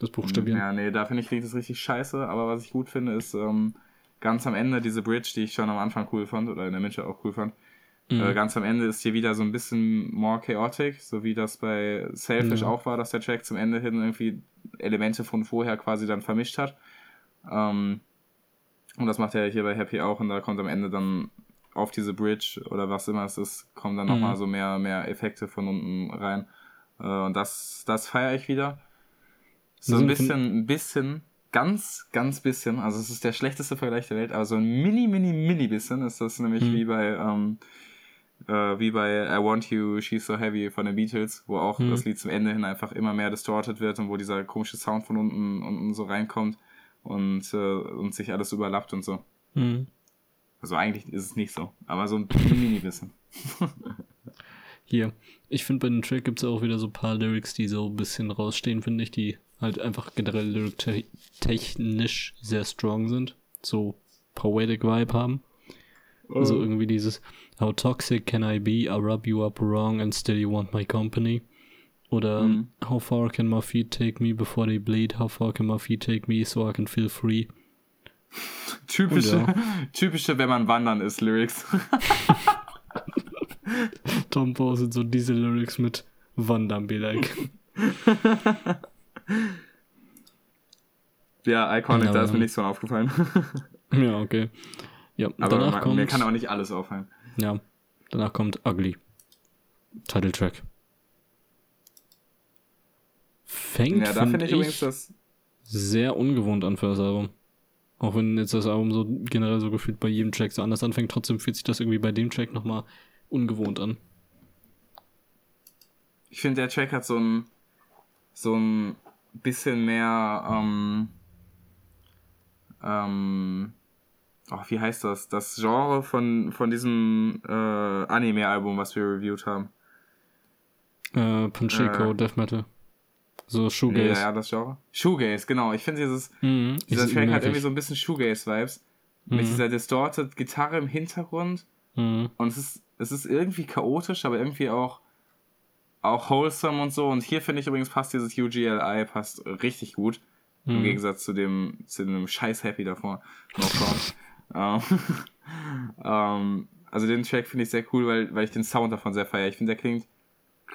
Das Buchstabieren. Ja, nee, da finde ich klingt das richtig scheiße, aber was ich gut finde, ist ähm, ganz am Ende diese Bridge, die ich schon am Anfang cool fand oder in der Mitte auch cool fand. Mhm. Äh, ganz am Ende ist hier wieder so ein bisschen more chaotic, so wie das bei Selfish Ja. auch war, dass der Track zum Ende hin irgendwie Elemente von vorher quasi dann vermischt hat. Ähm, und das macht er hier bei Happy auch und da kommt am Ende dann auf diese Bridge oder was immer es ist, kommen dann Mhm. nochmal so mehr, mehr Effekte von unten rein. Äh, und das, das feiere ich wieder. So ein bisschen, ein bisschen, ganz, ganz bisschen, also es ist der schlechteste Vergleich der Welt, aber so ein mini, mini, mini bisschen ist das nämlich Mhm. wie bei, ähm, äh, wie bei I Want You, She's So Heavy von den Beatles, wo auch Mhm. das Lied zum Ende hin einfach immer mehr distorted wird und wo dieser komische Sound von unten, unten so reinkommt und, äh, und sich alles überlappt und so. Mhm. Also eigentlich ist es nicht so, aber so ein mini, mini bisschen. Hier. Ich finde, bei dem Track gibt es auch wieder so ein paar Lyrics, die so ein bisschen rausstehen, finde ich, die halt einfach generell lyric-technisch sehr strong sind. So poetic Vibe haben. Also irgendwie dieses How toxic can I be? I rub you up wrong and still you want my company. Oder Mhm. How far can my feet take me before they bleed? How far can my feet take me so I can feel free? Typische, Und typische, wenn man wandern ist, Lyrics. Tom postet so diese Lyrics mit Wandern be like. ja, iconic, Ja, da ist mir nichts von aufgefallen. ja, okay. Ja, Aber danach man, kommt. mir kann auch nicht alles auffallen. Ja, danach kommt Ugly. Title Track. Fängt, Ja, da find finde ich übrigens das. sehr ungewohnt an für das Album. Auch wenn jetzt das Album so generell so gefühlt bei jedem Track so anders anfängt, trotzdem fühlt sich das irgendwie bei dem Track nochmal ungewohnt an. Ich finde, der Track hat so ein. so ein bisschen mehr. Ähm, ähm, oh, wie heißt das? Das Genre von, von diesem äh, Anime-Album, was wir reviewed haben. Äh, Panchiko, Äh. Death Metal. So Ja, Shoegaze. ja, das Genre. Shoegaze, genau. Ich finde dieses. Mhm, Dieser Track hat irgendwie so ein bisschen Shoegaze-Vibes. Mit Mhm. dieser distorted Gitarre im Hintergrund. Mhm. Und es ist, es ist irgendwie chaotisch, aber irgendwie auch, auch wholesome und so. Und hier finde ich übrigens passt dieses UGLI passt richtig gut. Im Mhm. Gegensatz zu dem, zu dem scheiß Happy davor. No ähm, ähm, also den Track finde ich sehr cool, weil, weil ich den Sound davon sehr feiere. Ich finde, der klingt,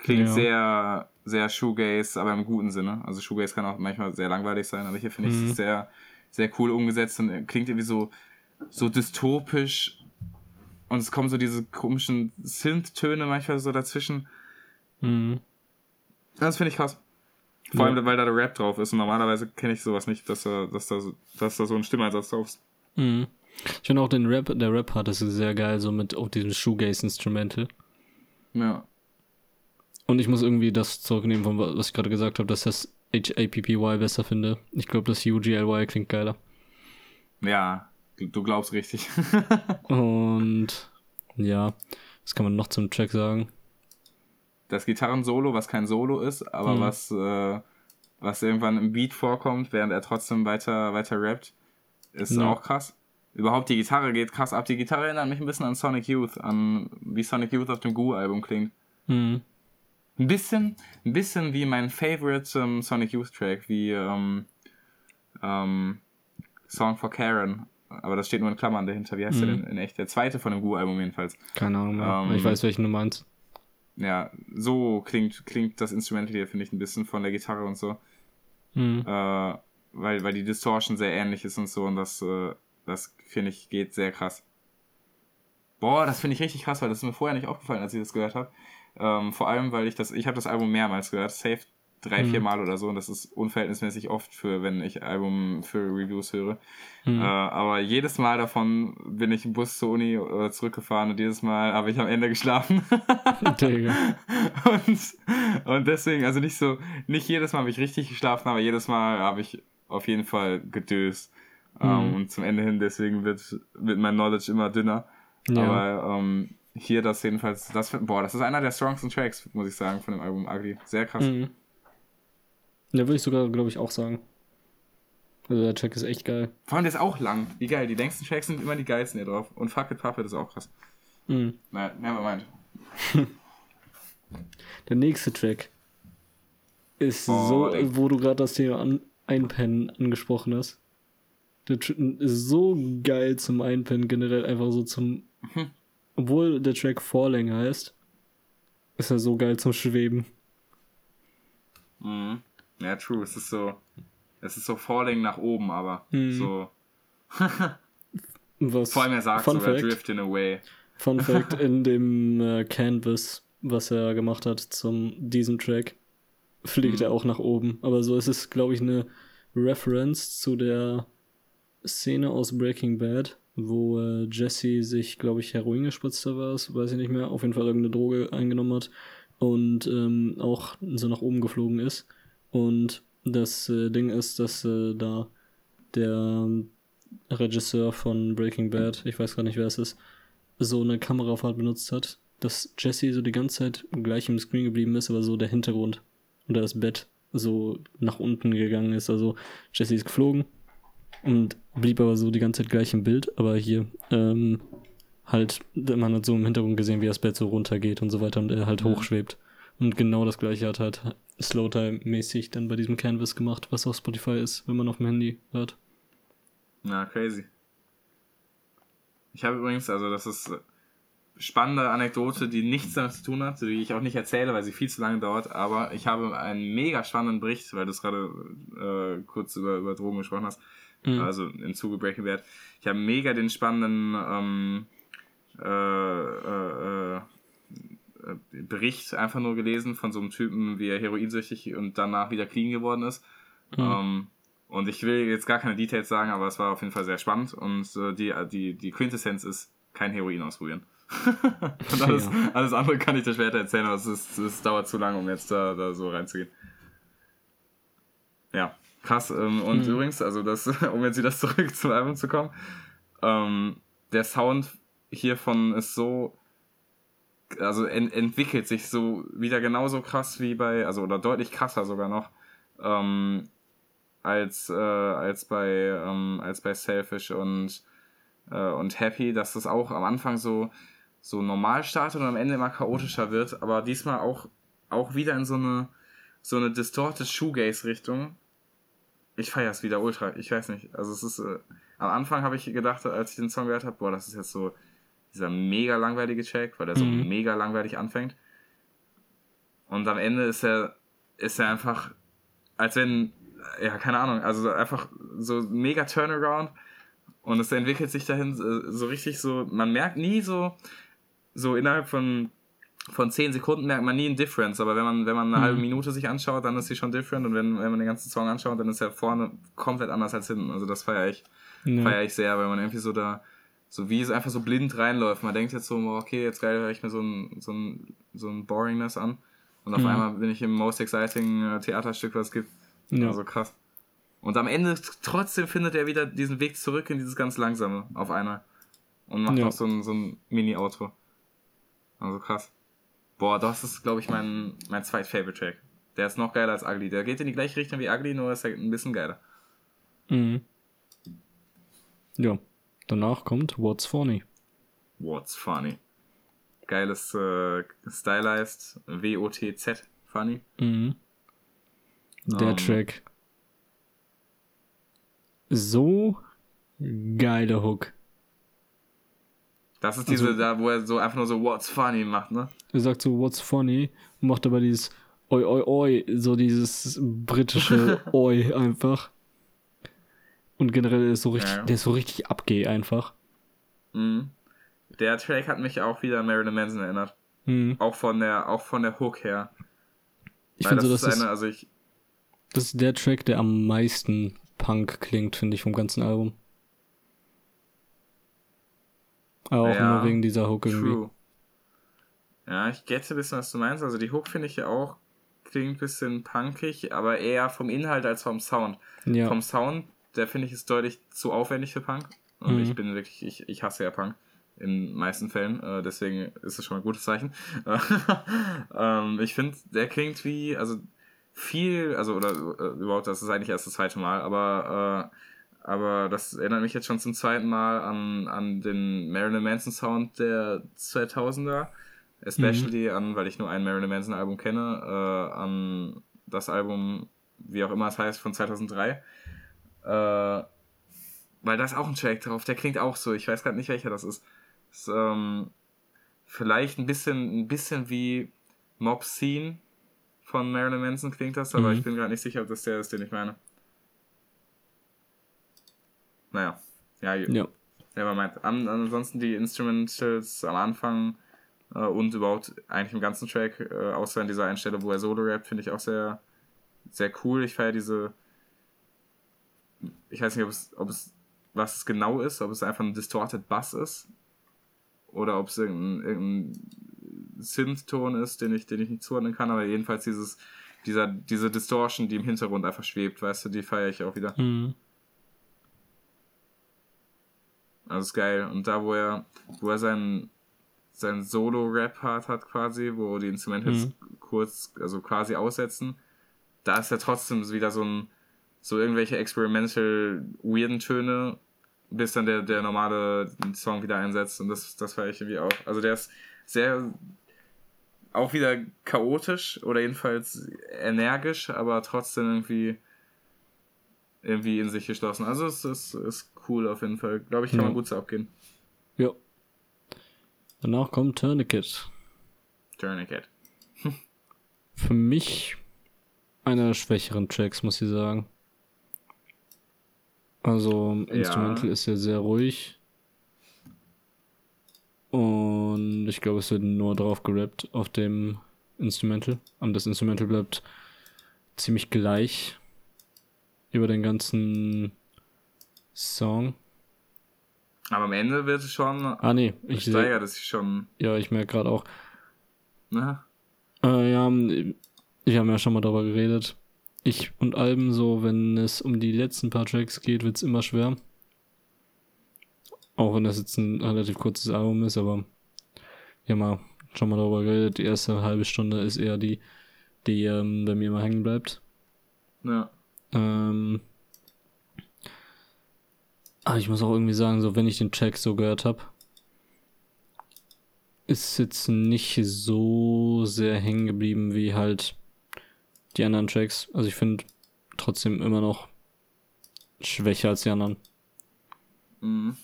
klingt Ja. sehr, sehr Shoegaze, aber im guten Sinne. Also Shoegaze kann auch manchmal sehr langweilig sein, aber hier finde ich Mhm. es sehr, sehr cool umgesetzt und klingt irgendwie so, so dystopisch. Und es kommen so diese komischen Synth-Töne manchmal so dazwischen. Mhm. Das finde ich krass. Vor Ja. allem, weil da der Rap drauf ist und normalerweise kenne ich sowas nicht, dass da, dass da, so- dass da so ein Stimmeinsatz drauf ist. Mhm. Ich finde auch den Rap, der Rap-Part ist sehr geil, so mit auf diesem Shoegaze-Instrumental. Ja. Und ich muss irgendwie das zurücknehmen, von wa- was ich gerade gesagt habe, dass das H-A-P-P-Y besser finde. Ich glaube, das U-G-L-Y klingt geiler. Ja, du glaubst richtig. Und ja, was kann man noch zum Track sagen? Das Gitarrensolo, was kein Solo ist, aber Mhm. was, äh, was irgendwann im Beat vorkommt, während er trotzdem weiter, weiter rappt, ist Ja. auch krass. Überhaupt die Gitarre geht krass ab. Die Gitarre erinnert mich ein bisschen an Sonic Youth, an wie Sonic Youth auf dem Goo-Album klingt. Mhm. Ein bisschen, ein bisschen wie mein favorite ähm, Sonic Youth Track, wie ähm, ähm, Song for Karen. Aber das steht nur in Klammern dahinter. Wie heißt der Mhm. denn in echt? Der zweite von dem Gu-Album jedenfalls. Keine Ahnung mehr. Ähm, ich weiß, welchen du meinst. Ja, so klingt, klingt das Instrumental hier, finde ich, ein bisschen von der Gitarre und so. Mhm. Äh, weil, weil die Distortion sehr ähnlich ist und so und das, äh, das finde ich, geht sehr krass. Boah, das finde ich richtig krass, weil das ist mir vorher nicht aufgefallen, als ich das gehört habe. Ähm, vor allem, weil ich das, ich habe das Album mehrmals gehört, safe drei, Mhm. vier Mal oder so und das ist unverhältnismäßig oft für, wenn ich Album für Reviews höre. Mhm. Äh, aber jedes Mal davon bin ich im Bus zur Uni oder zurückgefahren und jedes Mal habe ich am Ende geschlafen. Und, und deswegen, also nicht so, nicht jedes Mal habe ich richtig geschlafen, aber jedes Mal habe ich auf jeden Fall gedöst. Ähm, Mhm. und zum Ende hin, deswegen wird, wird mein Knowledge immer dünner. Ja. Aber ähm, hier das jedenfalls, das, boah, das ist einer der strongsten Tracks, muss ich sagen, von dem Album Ugly. Sehr krass. Mhm. Ja, würde ich sogar, glaube ich, auch sagen. Also der Track ist echt geil. Vor allem der ist auch lang. Wie geil. Die längsten Tracks sind immer die geilsten hier drauf. Und Fuck It Puppet ist auch krass. Mhm. Naja, nevermind. Der nächste Track ist Oh, so, der- wo du gerade das Thema an, Einpennen angesprochen hast. Der Track ist so geil zum Einpennen, generell einfach so zum. Mhm. Obwohl der Track Falling heißt, ist er so geil zum Schweben. Mhm. Ja, true. Es ist so, es ist so falling nach oben, aber Mhm. so. Was, Vor allem er sagt Fun sogar Fact, drifting away. Fun Fact, in dem äh, Canvas, was er gemacht hat zum diesem Track, fliegt Mhm. er auch nach oben. Aber so ist es, glaube ich, eine Reference zu der Szene aus Breaking Bad, wo äh, Jesse sich, glaube ich, Heroin gespritzt hat, war es, weiß ich nicht mehr, auf jeden Fall irgendeine Droge eingenommen hat und ähm, auch so nach oben geflogen ist. Und das äh, Ding ist, dass äh, da der Regisseur von Breaking Bad, ich weiß gar nicht, wer es ist, so eine Kamerafahrt benutzt hat, dass Jesse so die ganze Zeit gleich im Screen geblieben ist, aber so der Hintergrund oder das Bett so nach unten gegangen ist. Also Jesse ist geflogen und blieb aber so die ganze Zeit gleich im Bild, aber hier ähm, halt, man hat so im Hintergrund gesehen, wie das Bett so runtergeht und so weiter und er halt hochschwebt. Und genau das gleiche hat halt Slowtime-mäßig dann bei diesem Canvas gemacht, was auf Spotify ist, wenn man auf dem Handy hört. Na, crazy. Ich habe übrigens, also das ist äh, spannende Anekdote, die nichts damit zu tun hat, die ich auch nicht erzähle, weil sie viel zu lange dauert, aber ich habe einen mega spannenden Bericht, weil du es gerade äh, kurz über, über Drogen gesprochen hast, Mhm. also im Zuge Breaking Bad. Ich habe mega den spannenden ähm, äh, äh, äh, Bericht einfach nur gelesen von so einem Typen, wie er heroinsüchtig und danach wieder clean geworden ist. Mhm. Ähm, und ich will jetzt gar keine Details sagen, aber es war auf jeden Fall sehr spannend und äh, die, die, die Quintessenz ist, kein Heroin ausprobieren. und alles, Ja. alles andere kann ich dir später erzählen, aber es, ist, es dauert zu lange, um jetzt da, da so reinzugehen. Ja, krass. Ähm, und Mhm. übrigens, also das, um jetzt wieder zurück zum Album zu kommen, ähm, der Sound hiervon ist so, also ent entwickelt sich so wieder genauso krass wie bei, also oder deutlich krasser sogar noch, ähm, als, äh, als bei, ähm, als bei Selfish und, äh, und Happy, dass das auch am Anfang so, so normal startet und am Ende immer chaotischer wird, aber diesmal auch, auch wieder in so eine, so eine distorted Shoegaze-Richtung. Ich feiere es wieder ultra, ich weiß nicht. Also es ist, äh, am Anfang habe ich gedacht, als ich den Song gehört habe, boah, das ist jetzt so dieser mega langweilige Track, weil der so Mhm. mega langweilig anfängt. Und am Ende ist er, ist er einfach, als wenn, ja, keine Ahnung, also einfach so mega Turnaround. Und es entwickelt sich dahin äh, so richtig so, man merkt nie so, so innerhalb von, von 10 Sekunden merkt man nie ein Difference, aber wenn man, wenn man eine Mhm. halbe Minute sich anschaut, dann ist sie schon different und wenn, wenn man den ganzen Song anschaut, dann ist er vorne komplett anders als hinten. Also das feiere ich, Ja. feiere ich sehr, weil man irgendwie so da, so wie es einfach so blind reinläuft. Man denkt jetzt so, okay, jetzt geil höre ich mir so ein, so ein, so ein Boringness an. Und auf Mhm. einmal bin ich im most exciting äh, Theaterstück, was es gibt. Ja. Also krass. Und am Ende trotzdem findet er wieder diesen Weg zurück in dieses ganz langsame auf einmal. Und macht Ja. noch so ein, so ein Mini-Outro. Also krass. Boah, das ist, glaube ich, mein, mein zweit-Favorite-Track. Der ist noch geiler als Ugly. Der geht in die gleiche Richtung wie Ugly, nur ist er ein bisschen geiler. Mhm. Ja. Danach kommt What's Funny. What's funny? Geiles, äh, stylized, W-O-T-Z, funny. Mhm. Der Ähm. Track. So geile Hook. Das ist diese, also, da, wo er so einfach nur so What's funny macht, ne? Er sagt so What's funny und macht aber dieses Oi, oi, oi, so dieses britische Oi einfach. Und generell ist so richtig, ja. der ist so richtig abgeh einfach. Mhm. Der Track hat mich auch wieder an Marilyn Manson erinnert. Mhm. Auch von der, auch von der Hook her. Ich finde so, das ist, eine, also ich, das ist der Track, der am meisten Punk klingt, finde ich, vom ganzen Album. Aber auch ja, nur wegen dieser Hook irgendwie. True. Ja, ich gette ein bisschen, was du meinst. Also die Hook finde ich ja auch klingt ein bisschen punkig, aber eher vom Inhalt als vom Sound. Ja. Vom Sound, der finde ich ist deutlich zu aufwendig für Punk. Und mhm. ich bin wirklich, ich, ich hasse ja Punk in meisten Fällen, äh, deswegen ist es schon mal ein gutes Zeichen. ähm, ich finde, der klingt wie, also viel, also oder äh, überhaupt, das ist eigentlich erst das zweite Mal, aber äh, aber das erinnert mich jetzt schon zum zweiten Mal an, an den Marilyn Manson Sound der 2000er. Especially mhm. an, weil ich nur ein Marilyn Manson Album kenne, äh, an das Album, wie auch immer es heißt, von 2003. Äh, weil da ist auch ein Track drauf, der klingt auch so. Ich weiß gerade nicht, welcher das ist. ist ähm, vielleicht ein bisschen, ein bisschen wie Mob Scene von Marilyn Manson klingt das, aber mhm. ich bin gerade nicht sicher, ob das der ist, den ich meine. Naja, ja, ja. Nevermind. An, ansonsten die Instrumentals am Anfang äh, und überhaupt eigentlich im ganzen Track, äh, außer in dieser einen Stelle, wo er solo rappt, finde ich auch sehr, sehr cool. Ich feiere diese. Ich weiß nicht, ob es, ob es was es genau ist, ob es einfach ein distorted Bass ist oder ob es irgendein, irgendein Synth-Ton ist, den ich, den ich nicht zuordnen kann, aber jedenfalls dieses, dieser, diese Distortion, die im Hintergrund einfach schwebt, weißt du, die feiere ich auch wieder. Mhm. Also ist geil. Und da, wo er, wo er seinen, seinen Solo-Rap-Part hat quasi, wo die Instrumente mhm. kurz, also quasi aussetzen, da ist ja trotzdem wieder so ein, so irgendwelche experimental weirden Töne, bis dann der, der normale Song wieder einsetzt und das, das feiere ich irgendwie auch. Also der ist sehr, auch wieder chaotisch oder jedenfalls energisch, aber trotzdem irgendwie irgendwie in sich geschlossen. Also es ist, ist cool auf jeden Fall. Glaube ich, kann ja. man gut so abgehen. Ja. Danach kommt Tourniquet. Tourniquet. Für mich einer der schwächeren Tracks, muss ich sagen. Also, Instrumental ja. ist ja sehr ruhig. Und ich glaube, es wird nur drauf gerappt auf dem Instrumental. Und das Instrumental bleibt ziemlich gleich über den ganzen Song. Aber am Ende wird es schon. Ah, nee. Ich steigert es schon. Ja, ich merke gerade auch. Na? Äh, ja, ich habe ja schon mal darüber geredet. Ich und Alben, so, wenn es um die letzten paar Tracks geht, wird es immer schwer. Auch wenn das jetzt ein relativ kurzes Album ist, aber ja schon mal darüber geredet. Die erste halbe Stunde ist eher die, die ähm, bei mir immer hängen bleibt. Ja. Ähm, aber ich muss auch irgendwie sagen, so wenn ich den Track so gehört habe, ist jetzt nicht so sehr hängen geblieben wie halt die anderen Tracks. Also ich finde trotzdem immer noch schwächer als die anderen. Mhm.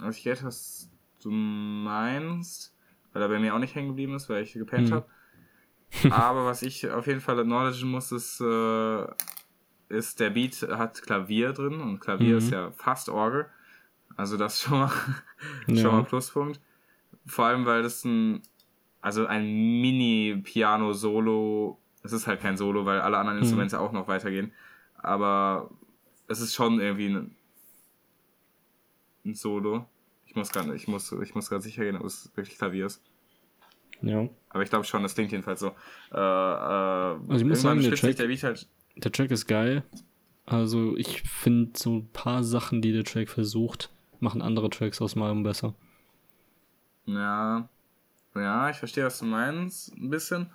Also ich hätte, was du meinst, weil er bei mir auch nicht hängen geblieben ist, weil ich gepennt mhm. habe. Aber was ich auf jeden Fall acknowledgen muss, ist, äh, ist, der Beat hat Klavier drin und Klavier mhm. ist ja fast Orgel. Also das ist schon mal, ja. schon mal Pluspunkt. Vor allem, weil das ein, also ein Mini-Piano-Solo, es ist halt kein Solo, weil alle anderen mhm. Instrumente mhm. auch noch weitergehen. Aber es ist schon irgendwie ein, ein Solo. Ich muss gerade, ich muss, ich muss sicher gehen, ob es wirklich Klavier ist. Ja. Aber ich glaube schon, das klingt jedenfalls so. Äh, äh, also ich muss sagen, der Track, der halt der Track ist geil. Also ich finde so ein paar Sachen, die der Track versucht, machen andere Tracks aus meinem besser. Ja, ja, ich verstehe, was du meinst, ein bisschen.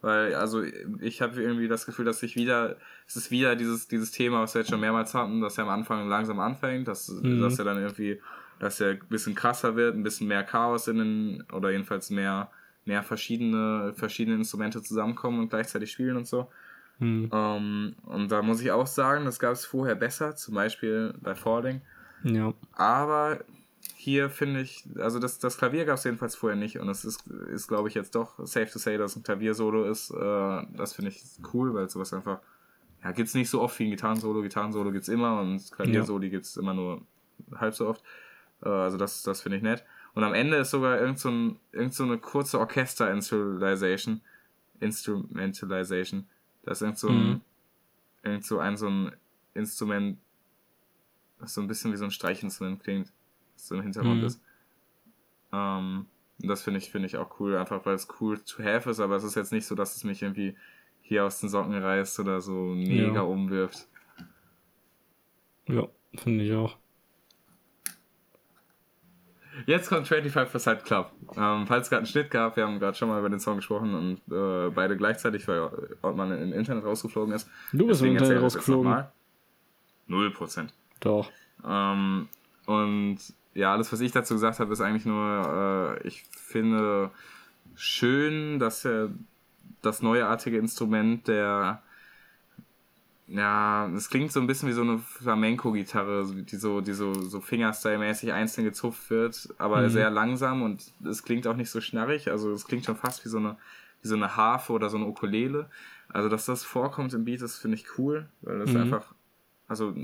Weil, also, ich habe irgendwie das Gefühl, dass sich wieder, es ist wieder dieses, dieses Thema, was wir jetzt schon mehrmals hatten, dass er am Anfang langsam anfängt, dass, mhm. dass er dann irgendwie, dass er ein bisschen krasser wird, ein bisschen mehr Chaos in den, oder jedenfalls mehr, mehr verschiedene, verschiedene Instrumente zusammenkommen und gleichzeitig spielen und so. Mhm. Um, und da muss ich auch sagen, das gab es vorher besser, zum Beispiel bei Falling. Ja. Aber hier finde ich, also das, das Klavier gab es jedenfalls vorher nicht und es ist, ist glaube ich, jetzt doch safe to say, dass es ein Klaviersolo ist. Äh, das finde ich cool, weil sowas einfach, ja, gibt es nicht so oft wie ein Gitarrensolo. Gitarrensolo gibt es immer und Klaviersolo ja. gibt es immer nur halb so oft. Äh, also das, das finde ich nett. Und am Ende ist sogar irgend so, ein, irgend so eine kurze Orchester-Instrumentalization. Instrumentalization. Das ist irgend so ein, mhm. irgend so ein, so ein Instrument, was so ein bisschen wie so ein Streichinstrument klingt, so im Hintergrund mhm. ist. Ähm, das finde ich, finde ich auch cool, einfach weil es cool to have ist, aber es ist jetzt nicht so, dass es mich irgendwie hier aus den Socken reißt oder so mega ja. umwirft. Ja, finde ich auch. Jetzt kommt 25% Club. Ähm, falls es gerade einen Schnitt gab, wir haben gerade schon mal über den Song gesprochen und äh, beide gleichzeitig, weil man im Internet rausgeflogen ist. Du bist im Internet rausgeflogen. Null Prozent. Doch. Ähm, und ja, alles, was ich dazu gesagt habe, ist eigentlich nur, äh, ich finde schön, dass er das neuartige Instrument der ja, es klingt so ein bisschen wie so eine Flamenco-Gitarre, die so, die so, so Fingerstyle-mäßig einzeln gezupft wird, aber mhm. sehr langsam und es klingt auch nicht so schnarrig, also es klingt schon fast wie so eine, wie so eine Harfe oder so eine Ukulele. Also, dass das vorkommt im Beat, das finde ich cool, weil das mhm. einfach, also,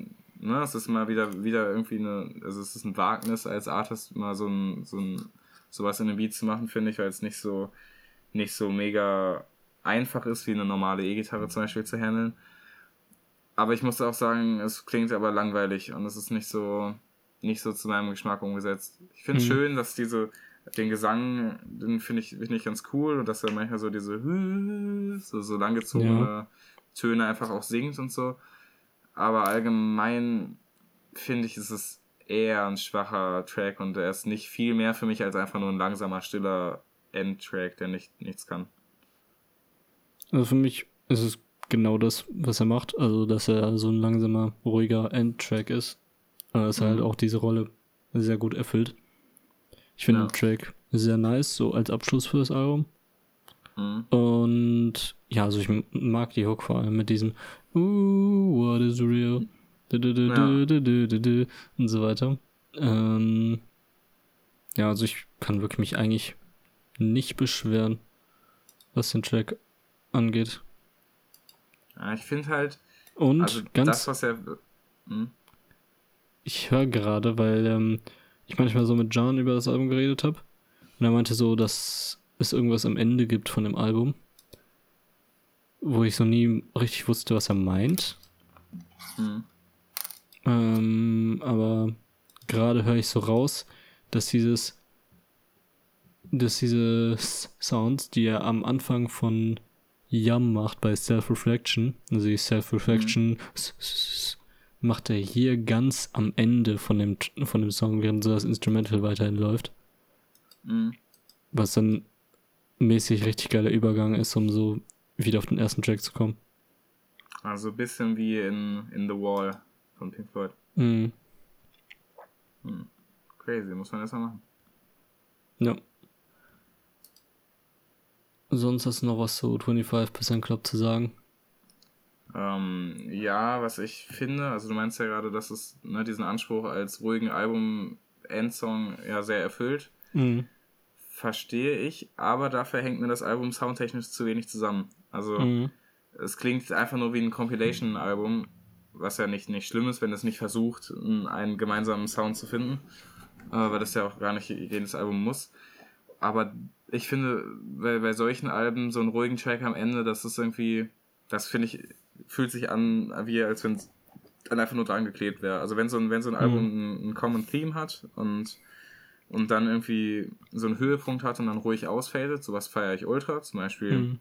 ne, es ist mal wieder, wieder irgendwie eine, also es ist ein Wagnis als Artist, mal so ein, so ein, sowas in den Beat zu machen, finde ich, weil es nicht so, nicht so mega einfach ist, wie eine normale E-Gitarre zum Beispiel zu handeln. Aber ich muss auch sagen, es klingt aber langweilig und es ist nicht so, nicht so zu meinem Geschmack umgesetzt. Ich finde es mhm. schön, dass diese, den Gesang, den finde ich, find ich ganz cool und dass er manchmal so diese, so, so langgezogene ja. Töne einfach auch singt und so. Aber allgemein finde ich, ist es eher ein schwacher Track und er ist nicht viel mehr für mich als einfach nur ein langsamer, stiller Endtrack, der nicht, nichts kann. Also für mich ist es genau das, was er macht. Also, dass er so ein langsamer, ruhiger Endtrack ist. Dass er halt mhm. halt auch diese Rolle sehr gut erfüllt. Ich finde ja. den Track sehr nice, so als Abschluss für das Album. Mhm. Und ja, also ich mag die Hook vor allem mit diesem Ooh, what is real? Ja. Und so weiter. Ähm, ja, also ich kann wirklich mich eigentlich nicht beschweren, was den Track angeht. Ja, ich finde halt. Und also ganz. Das, was er. Hm? Ich höre gerade, weil ähm, ich manchmal so mit John über das Album geredet habe. Und er meinte so, dass es irgendwas am Ende gibt von dem Album. Wo ich so nie richtig wusste, was er meint. Hm. Ähm, aber gerade höre ich so raus, dass dieses. Dass diese Sounds, die er am Anfang von Yum macht bei Self-Reflection, also die Self-Reflection mhm. macht er hier ganz am Ende von dem, von dem Song, während so das Instrumental weiterhin läuft. Mhm. Was dann mäßig richtig geiler Übergang ist, um so wieder auf den ersten Track zu kommen. Also ein bisschen wie in, in The Wall von Pink Floyd. Mhm. Hm. Crazy, muss man erstmal machen. Ja. Sonst hast du noch was zu 25% Club zu sagen? Ähm, ja, was ich finde, also du meinst ja gerade, dass es ne, diesen Anspruch als ruhigen Album-Endsong ja sehr erfüllt. Mhm. Verstehe ich, aber dafür hängt mir das Album soundtechnisch zu wenig zusammen. Also mhm. es klingt einfach nur wie ein Compilation-Album, was ja nicht, nicht schlimm ist, wenn es nicht versucht, einen gemeinsamen Sound zu finden, äh, weil das ja auch gar nicht jedes Album muss. Aber ich finde, bei, bei solchen Alben so einen ruhigen Track am Ende, das ist irgendwie, das finde ich, fühlt sich an, wie als wenn es dann einfach nur dran geklebt wäre. Also wenn so ein, wenn so ein Album mhm. ein, ein Common Theme hat und, und dann irgendwie so einen Höhepunkt hat und dann ruhig ausfadet, sowas feiere ich ultra. Zum Beispiel, mhm.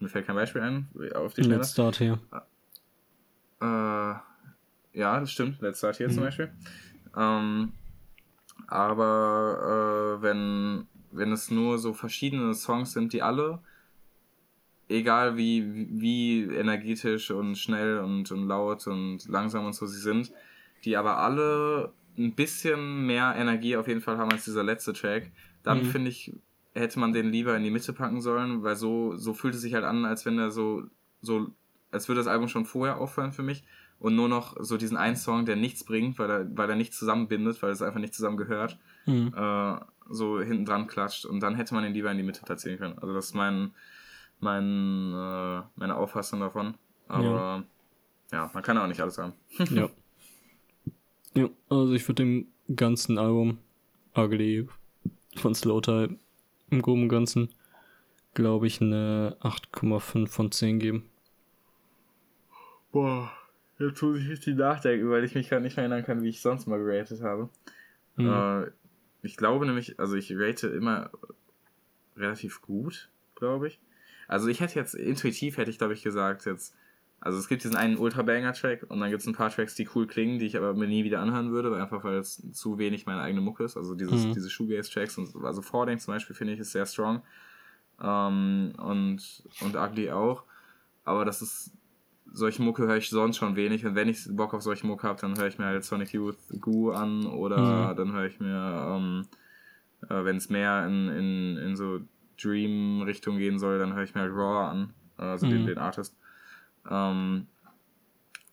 Mir fällt kein Beispiel ein, auf die Schnelle. Let's Start hier. Äh, ja, das stimmt, Let's Start hier mhm. zum Beispiel. Ähm, aber äh, wenn wenn es nur so verschiedene Songs sind, die alle, egal wie, wie energetisch und schnell und, und laut und langsam und so sie sind, die aber alle ein bisschen mehr Energie auf jeden Fall haben als dieser letzte Track, dann mhm. finde ich, hätte man den lieber in die Mitte packen sollen, weil so, so fühlt es sich halt an, als wenn er so, so, als würde das Album schon vorher aufhören für mich und nur noch so diesen einen Song, der nichts bringt, weil er, weil er nicht zusammenbindet, weil es einfach nicht zusammen gehört, mhm. äh, so hinten dran klatscht und dann hätte man ihn lieber in die Mitte platzieren können. Also das ist mein, mein, äh, meine Auffassung davon. Aber ja. ja, man kann auch nicht alles haben. ja. Ja, also ich würde dem ganzen Album Ugly von Slowtie im Groben und Ganzen, glaube ich, eine 8,5 von 10 geben. Boah, jetzt muss ich richtig nachdenken, weil ich mich gerade nicht erinnern kann, wie ich sonst mal geratet habe. Mhm. Äh, ich glaube nämlich, also ich rate immer relativ gut, glaube ich. Also ich hätte jetzt, intuitiv hätte ich, glaube ich, gesagt, jetzt, also es gibt diesen einen Ultra-Banger-Track und dann gibt es ein paar Tracks, die cool klingen, die ich aber mir nie wieder anhören würde, weil einfach weil es zu wenig meine eigene Mucke ist. Also dieses, mhm. diese Shoegaze-Tracks und also Fording zum Beispiel finde ich ist sehr strong. Ähm, und, und Ugly auch. Aber das ist solche Mucke höre ich sonst schon wenig und wenn ich Bock auf solche Mucke habe, dann höre ich mir halt Sonic Youth Goo an oder mhm. dann höre ich mir, ähm, äh, wenn es mehr in, in, in so Dream-Richtung gehen soll, dann höre ich mir halt Raw an, also mhm. den, den Artist. Ähm,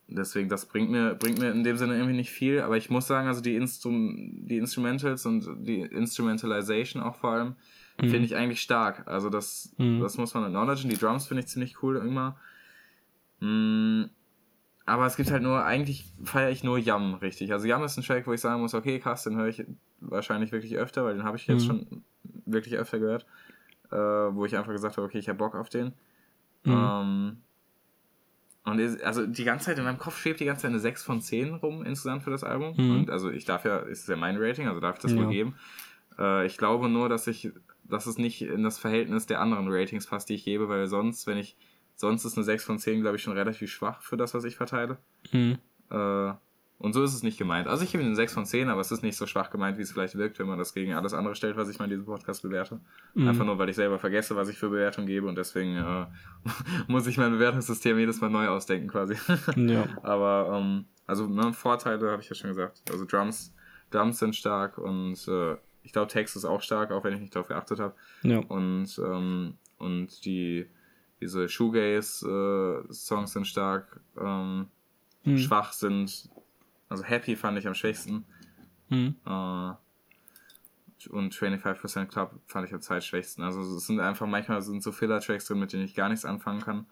deswegen, das bringt mir, bringt mir in dem Sinne irgendwie nicht viel, aber ich muss sagen, also die, Instrum die Instrumentals und die Instrumentalization auch vor allem, mhm. finde ich eigentlich stark. Also das, mhm. das muss man acknowledgen. Die Drums finde ich ziemlich cool immer. Mm, aber es gibt halt nur, eigentlich feiere ich nur Yam richtig. Also Yam ist ein Track, wo ich sagen muss, okay, krass, den höre ich wahrscheinlich wirklich öfter, weil den habe ich jetzt mhm. schon wirklich öfter gehört. Äh, wo ich einfach gesagt habe, okay, ich habe Bock auf den. Mhm. Ähm, und also die ganze Zeit in meinem Kopf schwebt die ganze Zeit eine 6 von 10 rum insgesamt für das Album. Mhm. Und also ich darf ja, ist ja mein Rating, also darf ich das ja. wohl geben. Äh, ich glaube nur, dass ich, dass es nicht in das Verhältnis der anderen Ratings passt, die ich gebe, weil sonst, wenn ich Sonst ist eine 6 von 10, glaube ich, schon relativ schwach für das, was ich verteile. Mhm. Äh, und so ist es nicht gemeint. Also ich gebe eine 6 von 10, aber es ist nicht so schwach gemeint, wie es vielleicht wirkt, wenn man das gegen alles andere stellt, was ich mal in diesem Podcast bewerte. Mhm. Einfach nur, weil ich selber vergesse, was ich für Bewertung gebe und deswegen äh, muss ich mein Bewertungssystem jedes Mal neu ausdenken quasi. ja. Aber ähm, also ne, Vorteile habe ich ja schon gesagt. Also Drums, Drums sind stark und äh, ich glaube Text ist auch stark, auch wenn ich nicht darauf geachtet habe. Ja. Und, ähm, und die diese Shoegaze-Songs äh, sind stark, ähm, hm. schwach sind. Also Happy fand ich am schwächsten. Hm. Äh, und 25% Club fand ich am zweitschwächsten. Also es sind einfach manchmal sind so Filler-Tracks drin, mit denen ich gar nichts anfangen kann.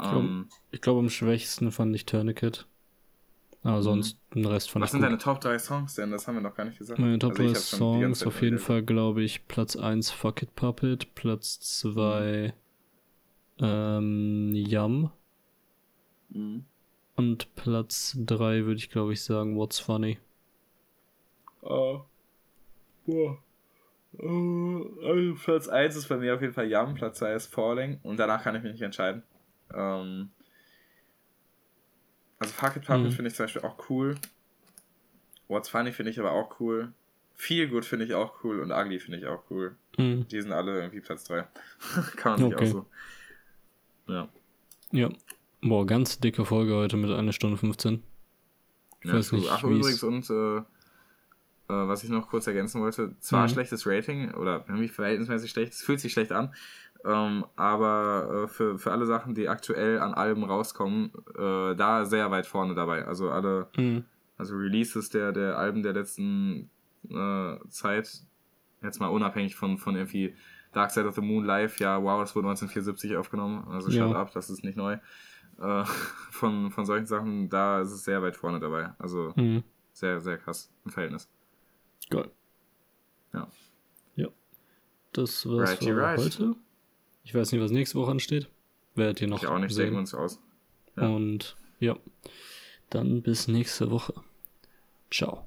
Ähm, ich glaube, glaub, am schwächsten fand ich Tourniquet. Aber mhm. sonst den Rest fand Was sind gut. deine Top 3 Songs denn? Das haben wir noch gar nicht gesagt. Meine Top also 3 Songs auf jeden Fall, glaube ich, Platz 1 Fuck It Puppet, Platz 2 ähm, Yum. Mhm. Und Platz 3 würde ich glaube ich sagen, What's Funny. Uh, boah. Uh, also Platz 1 ist bei mir auf jeden Fall Yum, Platz 2 ist Falling und danach kann ich mich nicht entscheiden. Ähm, also Fuck It Puppet mhm. finde ich zum Beispiel auch cool. What's Funny finde ich aber auch cool. Feel Good finde ich auch cool und Ugly finde ich auch cool. Mhm. Die sind alle irgendwie Platz 3. kann man nicht okay. auch so. Ja. Ja. Boah, ganz dicke Folge heute mit einer Stunde 15. Ich ja, weiß nicht, Ach, übrigens, und äh, äh, was ich noch kurz ergänzen wollte, zwar mhm. schlechtes Rating oder irgendwie verhältnismäßig schlecht, es fühlt sich schlecht an, ähm, aber äh, für, für alle Sachen, die aktuell an Alben rauskommen, äh, da sehr weit vorne dabei. Also alle, mhm. also Releases der, der Alben der letzten äh, Zeit, jetzt mal unabhängig von, von irgendwie Dark Side of the Moon live, ja, wow, das wurde 1974 aufgenommen, also shut ja. ab, das ist nicht neu. Äh, von, von solchen Sachen, da ist es sehr weit vorne dabei. Also mhm. sehr, sehr krass im Verhältnis. Geil. Ja. Ja. Das war's Righty für right. heute. Ich weiß nicht, was nächste Woche ansteht. Werdet ihr noch. Ich auch nicht, sehen uns aus. Ja. Und ja, dann bis nächste Woche. Ciao.